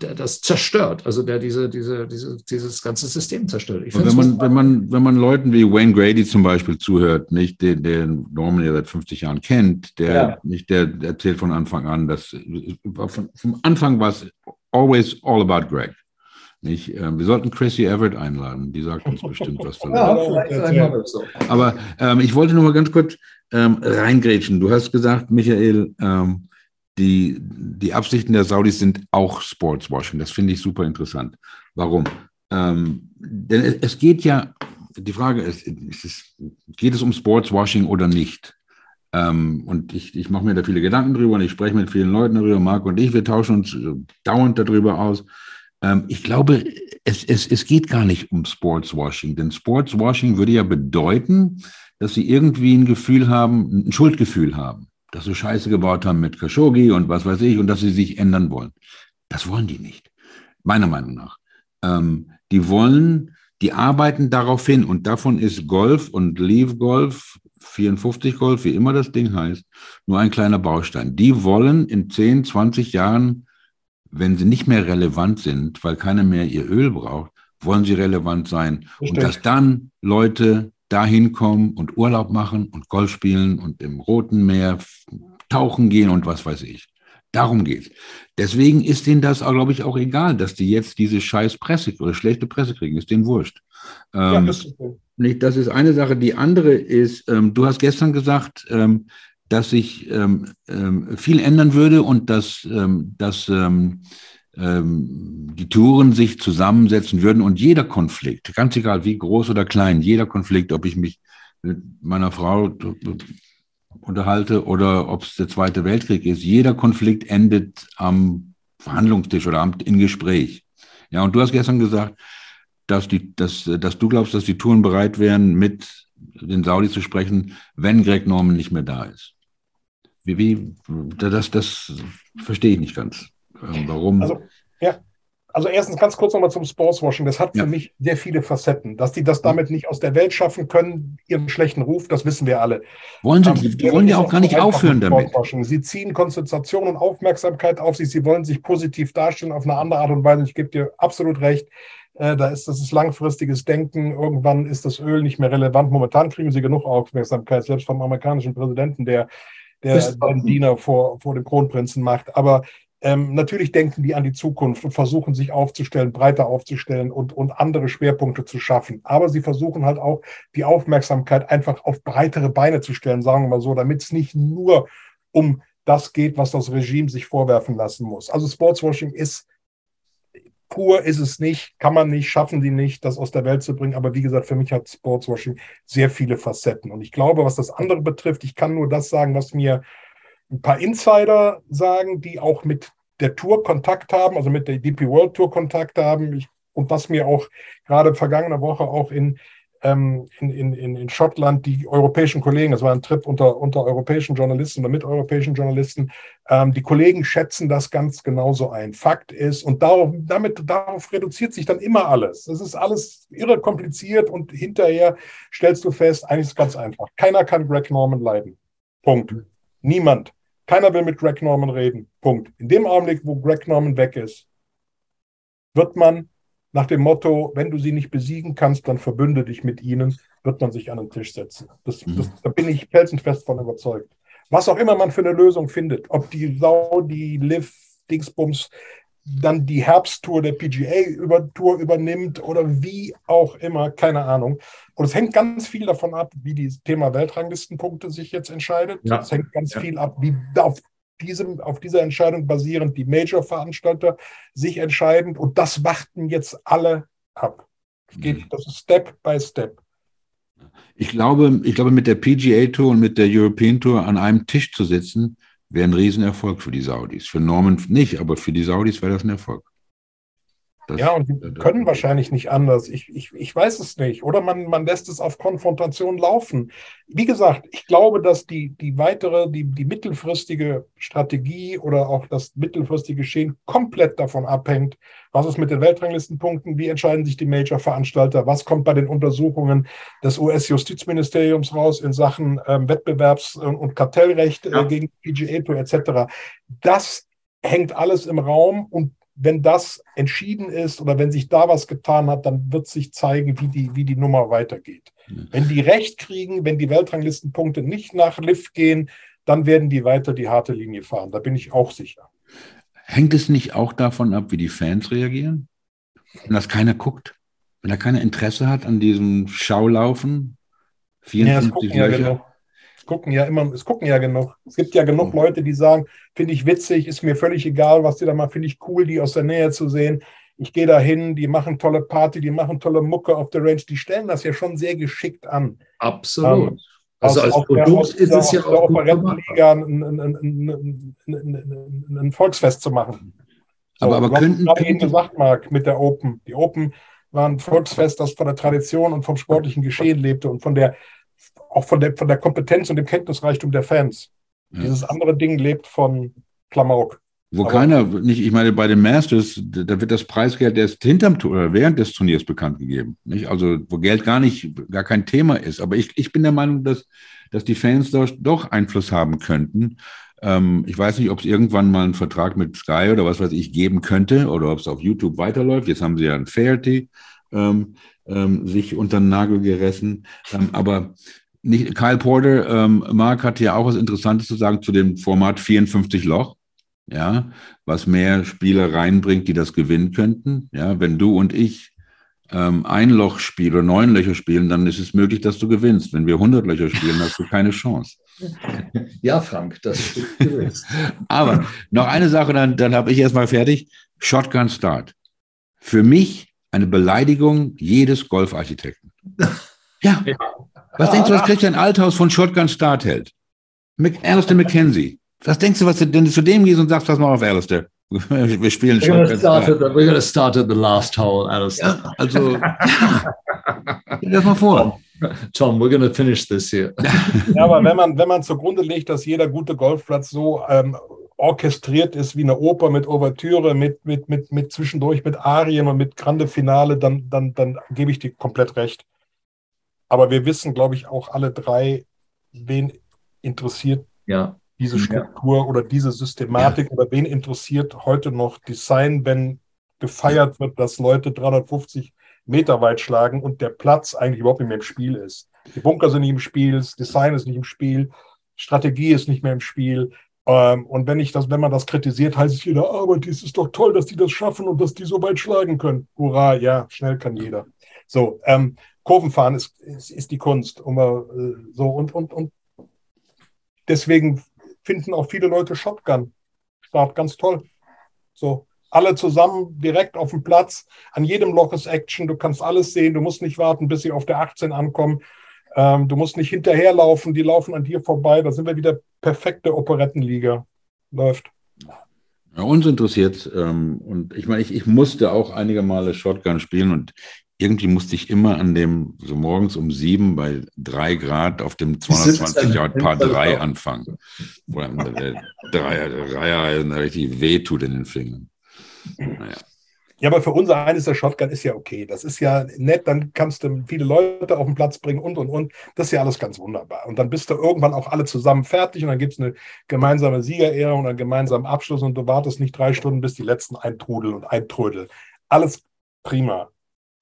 der das zerstört, also der diese, diese, diese, dieses ganze System zerstört. wenn, man, wenn, man, wenn man Leuten wie Wayne Grady zum Beispiel zuhört, nicht den, den Norman ja seit 50 Jahren kennt, der ja. nicht der erzählt von Anfang an, dass von, vom Anfang war es always all about Greg. Nicht? Ähm, wir sollten Chrissy Everett einladen, die sagt uns bestimmt was von ja. Aber ähm, ich wollte noch mal ganz kurz ähm, reingrätschen. Du hast gesagt, Michael, ähm, die, die Absichten der Saudis sind auch Sportswashing. Das finde ich super interessant. Warum? Ähm, denn es, es, geht ja, die Frage ist, ist, geht es um Sportswashing oder nicht? Ähm, und ich, ich mache mir da viele Gedanken drüber und ich spreche mit vielen Leuten darüber. Marc und ich, wir tauschen uns dauernd darüber aus. Ähm, ich glaube, es, es, es geht gar nicht um Sportswashing, denn Sportswashing würde ja bedeuten, dass sie irgendwie ein Gefühl haben, ein Schuldgefühl haben, dass sie Scheiße gebaut haben mit Khashoggi und was weiß ich und dass sie sich ändern wollen. Das wollen die nicht, meiner Meinung nach. Ähm, die wollen, die arbeiten darauf hin und davon ist Golf und Leave Golf, 54 Golf, wie immer das Ding heißt, nur ein kleiner Baustein. Die wollen in 10, 20 Jahren wenn sie nicht mehr relevant sind, weil keiner mehr ihr Öl braucht, wollen sie relevant sein. Richtig. Und dass dann Leute dahin kommen und Urlaub machen und Golf spielen und im Roten Meer tauchen gehen und was weiß ich. Darum geht's. Deswegen ist denen das, glaube ich, auch egal, dass die jetzt diese scheiß Presse oder schlechte Presse kriegen. Ist denen wurscht. Ähm, ja, das, ist nicht, das ist eine Sache. Die andere ist, ähm, du hast gestern gesagt, ähm, dass sich ähm, ähm, viel ändern würde und dass, ähm, dass ähm, die Touren sich zusammensetzen würden und jeder Konflikt, ganz egal wie groß oder klein, jeder Konflikt, ob ich mich mit meiner Frau unterhalte oder ob es der Zweite Weltkrieg ist, jeder Konflikt endet am Verhandlungstisch oder am, in Gespräch. Ja, und du hast gestern gesagt, dass, die, dass, dass du glaubst, dass die Touren bereit wären, mit den Saudis zu sprechen, wenn Greg Norman nicht mehr da ist. Wie, wie, das, das verstehe ich nicht ganz. Ähm, warum? Also, ja. Also erstens ganz kurz nochmal zum Sportswashing. Das hat ja. für mich sehr viele Facetten. Dass die das damit nicht aus der Welt schaffen können, ihren schlechten Ruf, das wissen wir alle. Wollen sie, ähm, die wollen ja auch gar nicht aufhören damit. Sie ziehen Konzentration und Aufmerksamkeit auf sich. Sie wollen sich positiv darstellen auf eine andere Art und Weise. Ich gebe dir absolut recht. Äh, da ist das ist langfristiges Denken. Irgendwann ist das Öl nicht mehr relevant. Momentan kriegen sie genug Aufmerksamkeit, selbst vom amerikanischen Präsidenten, der der den Diener vor, vor dem Kronprinzen macht. Aber ähm, natürlich denken die an die Zukunft und versuchen sich aufzustellen, breiter aufzustellen und, und andere Schwerpunkte zu schaffen. Aber sie versuchen halt auch die Aufmerksamkeit einfach auf breitere Beine zu stellen, sagen wir mal so, damit es nicht nur um das geht, was das Regime sich vorwerfen lassen muss. Also Sportswashing ist pur ist es nicht, kann man nicht, schaffen die nicht, das aus der Welt zu bringen. Aber wie gesagt, für mich hat Sportswashing sehr viele Facetten. Und ich glaube, was das andere betrifft, ich kann nur das sagen, was mir ein paar Insider sagen, die auch mit der Tour Kontakt haben, also mit der DP World Tour Kontakt haben. Ich, und was mir auch gerade vergangene Woche auch in ähm, in, in, in Schottland die europäischen Kollegen, das war ein Trip unter, unter europäischen Journalisten oder mit europäischen Journalisten, ähm, die Kollegen schätzen das ganz genauso ein. Fakt ist, und darauf, damit, darauf reduziert sich dann immer alles. Es ist alles irre kompliziert und hinterher stellst du fest, eigentlich ist es ganz einfach. Keiner kann Greg Norman leiden. Punkt. Niemand. Keiner will mit Greg Norman reden. Punkt. In dem Augenblick, wo Greg Norman weg ist, wird man nach dem Motto, wenn du sie nicht besiegen kannst, dann verbünde dich mit ihnen, wird man sich an den Tisch setzen. Das, mhm. das, da bin ich felsenfest von überzeugt. Was auch immer man für eine Lösung findet, ob die Sau, die Liv, Dingsbums, dann die Herbsttour der PGA-Tour übernimmt oder wie auch immer, keine Ahnung. Und es hängt ganz viel davon ab, wie das Thema Weltranglistenpunkte sich jetzt entscheidet. Ja. Es hängt ganz ja. viel ab, wie auf diesem, auf dieser Entscheidung basierend die Major-Veranstalter sich entscheiden. Und das warten jetzt alle ab. Das, geht, mhm. das ist Step by Step. Ich glaube, ich glaube, mit der PGA Tour und mit der European Tour an einem Tisch zu sitzen, wäre ein Riesenerfolg für die Saudis. Für Norman nicht, aber für die Saudis wäre das ein Erfolg. Das, ja, und die können wahrscheinlich nicht anders. Ich, ich, ich weiß es nicht. Oder man, man lässt es auf Konfrontation laufen. Wie gesagt, ich glaube, dass die, die weitere, die, die mittelfristige Strategie oder auch das mittelfristige Geschehen komplett davon abhängt, was ist mit den Weltranglistenpunkten, wie entscheiden sich die Major-Veranstalter, was kommt bei den Untersuchungen des US-Justizministeriums raus in Sachen ähm, Wettbewerbs- und Kartellrecht äh, ja. gegen PGA Tour etc. Das hängt alles im Raum und wenn das entschieden ist oder wenn sich da was getan hat, dann wird sich zeigen, wie die, wie die Nummer weitergeht. Wenn die recht kriegen, wenn die Weltranglistenpunkte nicht nach Lift gehen, dann werden die weiter die harte Linie fahren. Da bin ich auch sicher. Hängt es nicht auch davon ab, wie die Fans reagieren? Wenn das keiner guckt? Wenn da keiner Interesse hat an diesem Schaulaufen? 54 ja, Löcher? Ja, gucken ja immer, es gucken ja genug. Es gibt ja genug mhm. Leute, die sagen, finde ich witzig, ist mir völlig egal, was die da machen, finde ich cool, die aus der Nähe zu sehen. Ich gehe da hin, die machen tolle Party, die machen tolle Mucke auf der Range, die stellen das ja schon sehr geschickt an. Absolut. Ähm, also als Produkt ist es ja auch Operettenliga ein, ein, ein, ein, Volksfest zu machen. Aber, aber könnten, könnten eben gesagt, Marc, mit der Open. Die Open war ein Volksfest, das von der Tradition und vom sportlichen Geschehen lebte und von der auch von der, von der Kompetenz und dem Kenntnisreichtum der Fans. Ja. Dieses andere Ding lebt von Klamauk. Wo Aber keiner, nicht, ich meine, bei den Masters, da wird das Preisgeld erst hinterm oder während des Turniers bekannt gegeben. Nicht? Also, wo Geld gar nicht, gar kein Thema ist. Aber ich, ich bin der Meinung, dass, dass die Fans doch, doch Einfluss haben könnten. Ähm, ich weiß nicht, ob es irgendwann mal einen Vertrag mit Sky oder was weiß ich geben könnte oder ob es auf YouTube weiterläuft. Jetzt haben sie ja ein Fairty ähm, ähm, sich unter den Nagel gerissen. Ähm, aber nicht, Kyle Porter, ähm, Mark hat ja auch was Interessantes zu sagen zu dem Format 54 Loch. Ja, was mehr Spieler reinbringt, die das gewinnen könnten. Ja, wenn du und ich ähm, ein Loch spielen oder neun Löcher spielen, dann ist es möglich, dass du gewinnst. Wenn wir 100 Löcher spielen, hast du keine Chance. *laughs* Ja, Frank, das stimmt. *laughs* Aber noch eine Sache, dann, dann habe ich erstmal fertig. Shotgun Start. Für mich eine Beleidigung jedes Golfarchitekten. *laughs* Ja. ja. Was denkst du, was Christian Althaus von Shotgun Start hält? Alistair McKenzie. Was denkst du, was du denn zu dem gehst und sagst, pass mal auf, Alistair. *laughs* Wir spielen Shotgun Start. We're going to start at the last hole, Alistair. Ja, also, stell dir das mal vor. Tom, we're going to finish this here. *laughs* Ja, aber wenn man, wenn man zugrunde legt, dass jeder gute Golfplatz so ähm, orchestriert ist wie eine Oper mit Ouvertüre, mit, mit, mit, mit zwischendurch mit Arien und mit Grande Finale, dann, dann, dann gebe ich dir komplett recht. Aber wir wissen, glaube ich, auch alle drei, wen interessiert ja. diese Struktur ja. oder diese Systematik ja. oder wen interessiert heute noch Design, wenn gefeiert wird, dass Leute 350 Meter weit schlagen und der Platz eigentlich überhaupt nicht mehr im Spiel ist. Die Bunker sind nicht im Spiel, das Design ist nicht im Spiel, Strategie ist nicht mehr im Spiel. Ähm, und wenn ich das, wenn man das kritisiert, heißt es jeder, aber es ist doch toll, dass die das schaffen und dass die so weit schlagen können. Hurra, ja, schnell kann jeder. So, ähm, Kurvenfahren ist, ist, ist, die Kunst. Um, äh, so und, und, und deswegen finden auch viele Leute Shotgun. Start ganz toll. So, alle zusammen direkt auf dem Platz. An jedem Loch ist Action. Du kannst alles sehen. Du musst nicht warten, bis sie auf der 18 ankommen. Ähm, du musst nicht hinterherlaufen. Die laufen an dir vorbei. Da sind wir wieder perfekte Operettenliga. Läuft. Ja, uns interessiert, ähm, und ich meine, ich, ich musste auch einige Male Shotgun spielen und irgendwie musste ich immer an dem, so morgens um sieben bei drei Grad auf dem 220 Yard Paar 3 anfangen. Wo dann der Dreier, Dreier richtig wehtut in den Fingern. Naja. Ja, aber für unser eines der Shotgun ist ja okay. Das ist ja nett, dann kannst du viele Leute auf den Platz bringen und und und. Das ist ja alles ganz wunderbar. Und dann bist du irgendwann auch alle zusammen fertig und dann gibt es eine gemeinsame Siegerehrung und einen gemeinsamen Abschluss und du wartest nicht drei Stunden, bis die letzten eintrudeln und eintrödeln. Alles prima.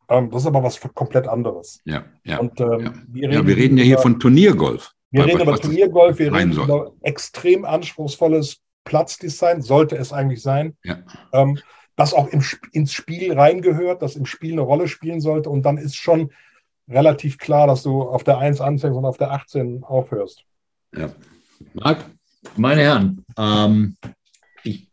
Ähm, das ist aber was komplett anderes. Ja, ja. Und, ähm, ja. Wir, reden ja, wir reden ja hier von Turniergolf. Wir reden über Turniergolf, wir reden über extrem anspruchsvolles Platzdesign, sollte es eigentlich sein. Ja. Ähm, das auch im, ins Spiel reingehört, das im Spiel eine Rolle spielen sollte. Und dann ist schon relativ klar, dass du auf der 1 anfängst und auf der 18 aufhörst. Ja. Marc, meine Herren, ähm, ich,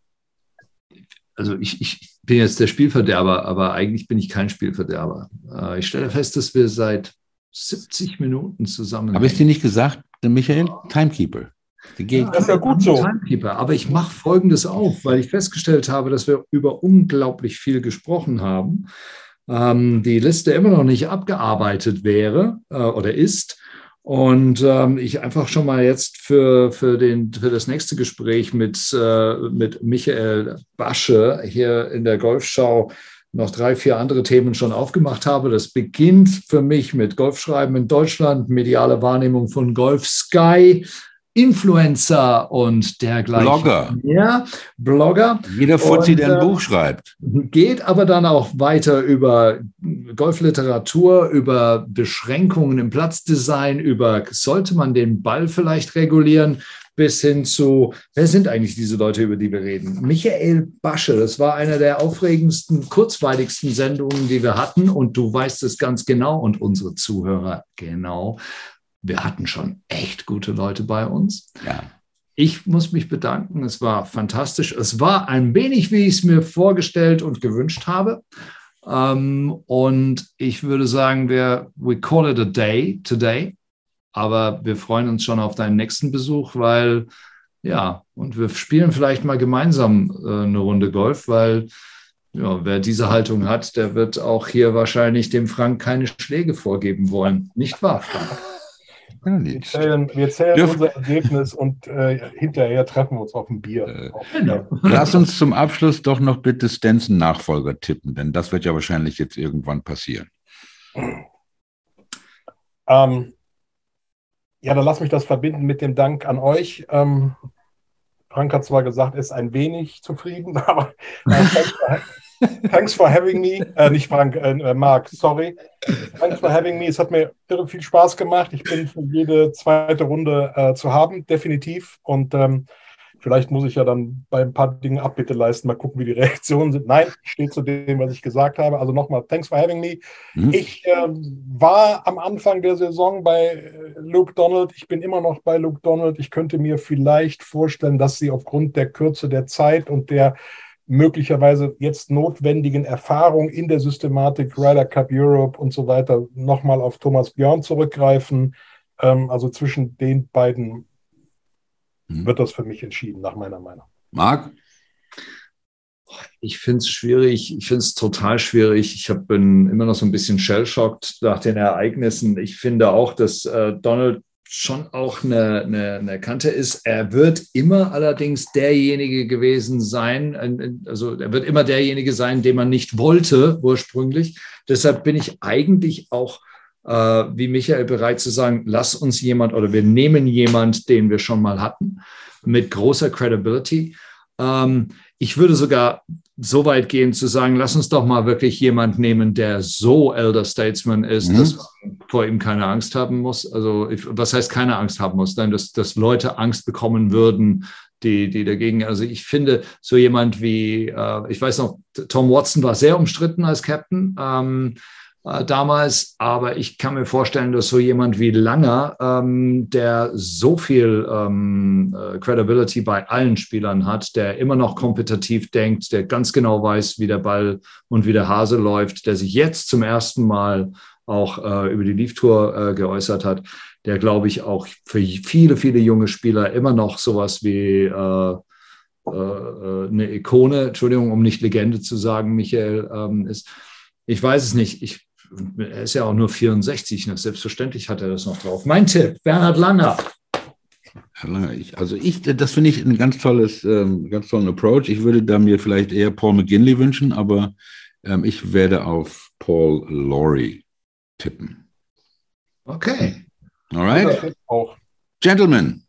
also ich, ich bin jetzt der Spielverderber, aber eigentlich bin ich kein Spielverderber. Äh, ich stelle fest, dass wir seit 70 Minuten zusammen. Habe ich dir nicht gesagt, der Michael? Timekeeper. Ja, das ist ja gut so. Timekeeper. Aber ich mache Folgendes auf, weil ich festgestellt habe, dass wir über unglaublich viel gesprochen haben. Ähm, die Liste immer noch nicht abgearbeitet wäre äh, oder ist. Und ähm, ich einfach schon mal jetzt für, für, den, für das nächste Gespräch mit, äh, mit Michael Basche hier in der Golfschau noch drei, vier andere Themen schon aufgemacht habe. Das beginnt für mich mit Golfschreiben in Deutschland, mediale Wahrnehmung von Golf Sky, Influencer und dergleichen. Blogger. Ja, Blogger. Jeder Fuzzi, der ein äh, Buch schreibt. Geht aber dann auch weiter über Golfliteratur, über Beschränkungen im Platzdesign, über sollte man den Ball vielleicht regulieren, bis hin zu, wer sind eigentlich diese Leute, über die wir reden? Michael Basche, das war eine der aufregendsten, kurzweiligsten Sendungen, die wir hatten und du weißt es ganz genau und unsere Zuhörer genau wir hatten schon echt gute Leute bei uns. Ja. Ich muss mich bedanken. Es war fantastisch. Es war ein wenig, wie ich es mir vorgestellt und gewünscht habe. Ähm, und ich würde sagen, wir we call it a day today. Aber wir freuen uns schon auf deinen nächsten Besuch, weil ja, und wir spielen vielleicht mal gemeinsam äh, eine Runde Golf, weil ja, wer diese Haltung hat, der wird auch hier wahrscheinlich dem Frank keine Schläge vorgeben wollen. Nicht wahr, Frank? Wir zählen, wir zählen unser Ergebnis und äh, hinterher treffen wir uns auf ein Bier. Äh, genau. *laughs* Lass uns zum Abschluss doch noch bitte Stenson Nachfolger tippen, denn das wird ja wahrscheinlich jetzt irgendwann passieren. Ähm, ja, dann lass mich das verbinden mit dem Dank an euch. Ähm, Frank hat zwar gesagt, er ist ein wenig zufrieden, *laughs* aber äh, Thanks for having me. Äh, nicht Frank, äh, äh, Marc, sorry. Thanks for having me. Es hat mir irre viel Spaß gemacht. Ich bin für jede zweite Runde äh, zu haben, definitiv. Und ähm, vielleicht muss ich ja dann bei ein paar Dingen Abbitte leisten. Mal gucken, wie die Reaktionen sind. Nein, steht zu dem, was ich gesagt habe. Also nochmal, thanks for having me. Mhm. Ich ähm, war am Anfang der Saison bei äh, Luke Donald. Ich bin immer noch bei Luke Donald. Ich könnte mir vielleicht vorstellen, dass sie aufgrund der Kürze der Zeit und der möglicherweise jetzt notwendigen Erfahrung in der Systematik Ryder Cup Europe und so weiter nochmal auf Thomas Björn zurückgreifen. Ähm, also zwischen den beiden mhm. wird das für mich entschieden, nach meiner Meinung. Marc? Ich finde es schwierig, ich finde es total schwierig. Ich hab, bin immer noch so ein bisschen shell-shocked nach den Ereignissen. Ich finde auch, dass äh, Donald schon auch eine, eine, eine, Kante ist. Er wird immer allerdings derjenige gewesen sein, also er wird immer derjenige sein, den man nicht wollte ursprünglich. Deshalb bin ich eigentlich auch, äh, wie Michael, bereit zu sagen, lass uns jemand oder wir nehmen jemand, den wir schon mal hatten, mit großer Credibility. Ähm, ich würde sogar so weit gehen zu sagen, lass uns doch mal wirklich jemand nehmen, der so Elder Statesman ist, mhm. dass man vor ihm keine Angst haben muss. Also was heißt keine Angst haben muss? Nein, dass, dass Leute Angst bekommen würden, die, die dagegen, also ich finde so jemand wie, äh, ich weiß noch, Tom Watson war sehr umstritten als Captain. Ähm, äh, damals, aber ich kann mir vorstellen, dass so jemand wie Langer, ähm, der so viel ähm, äh, Credibility bei allen Spielern hat, der immer noch kompetitiv denkt, der ganz genau weiß, wie der Ball und wie der Hase läuft, der sich jetzt zum ersten Mal auch äh, über die Leaf Tour äh, geäußert hat, der glaube ich auch für viele, viele junge Spieler immer noch sowas wie äh, äh, äh eine Ikone, Entschuldigung, um nicht Legende zu sagen, Michael, ähm, ist. Ich weiß es nicht. Ich er ist ja auch nur 64, ne? selbstverständlich hat er das noch drauf. Mein Tipp, Bernhard Langer. Also ich, das finde ich ein ganz tolles, ähm, ganz tollen Approach. Ich würde da mir vielleicht eher Paul McGinley wünschen, aber ähm, ich werde auf Paul Laurie tippen. Okay. All right. Gentlemen.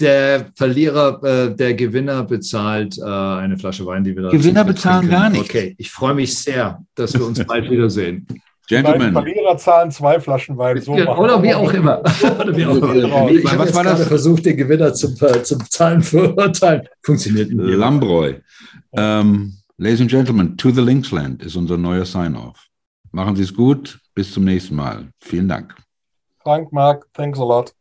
Der Verlierer, äh, der Gewinner bezahlt äh, eine Flasche Wein, die wir da Gewinner bezahlen gar nicht. Okay, ich freue mich sehr, dass wir uns bald wiedersehen. Gentlemen. Verlierer zahlen zwei Flaschen Wein. So ja, *laughs* oder wie auch immer. oder wie auch immer. Ich habe jetzt gerade versucht, den Gewinner zum, äh, zum Zahlen verurteilen. Funktioniert nicht. Lambroy. Um, ähm, ladies and Gentlemen, To the Linksland ist unser neuer Sign-Off. Machen Sie es gut. Bis zum nächsten Mal. Vielen Dank. Frank, Mark, thanks a lot.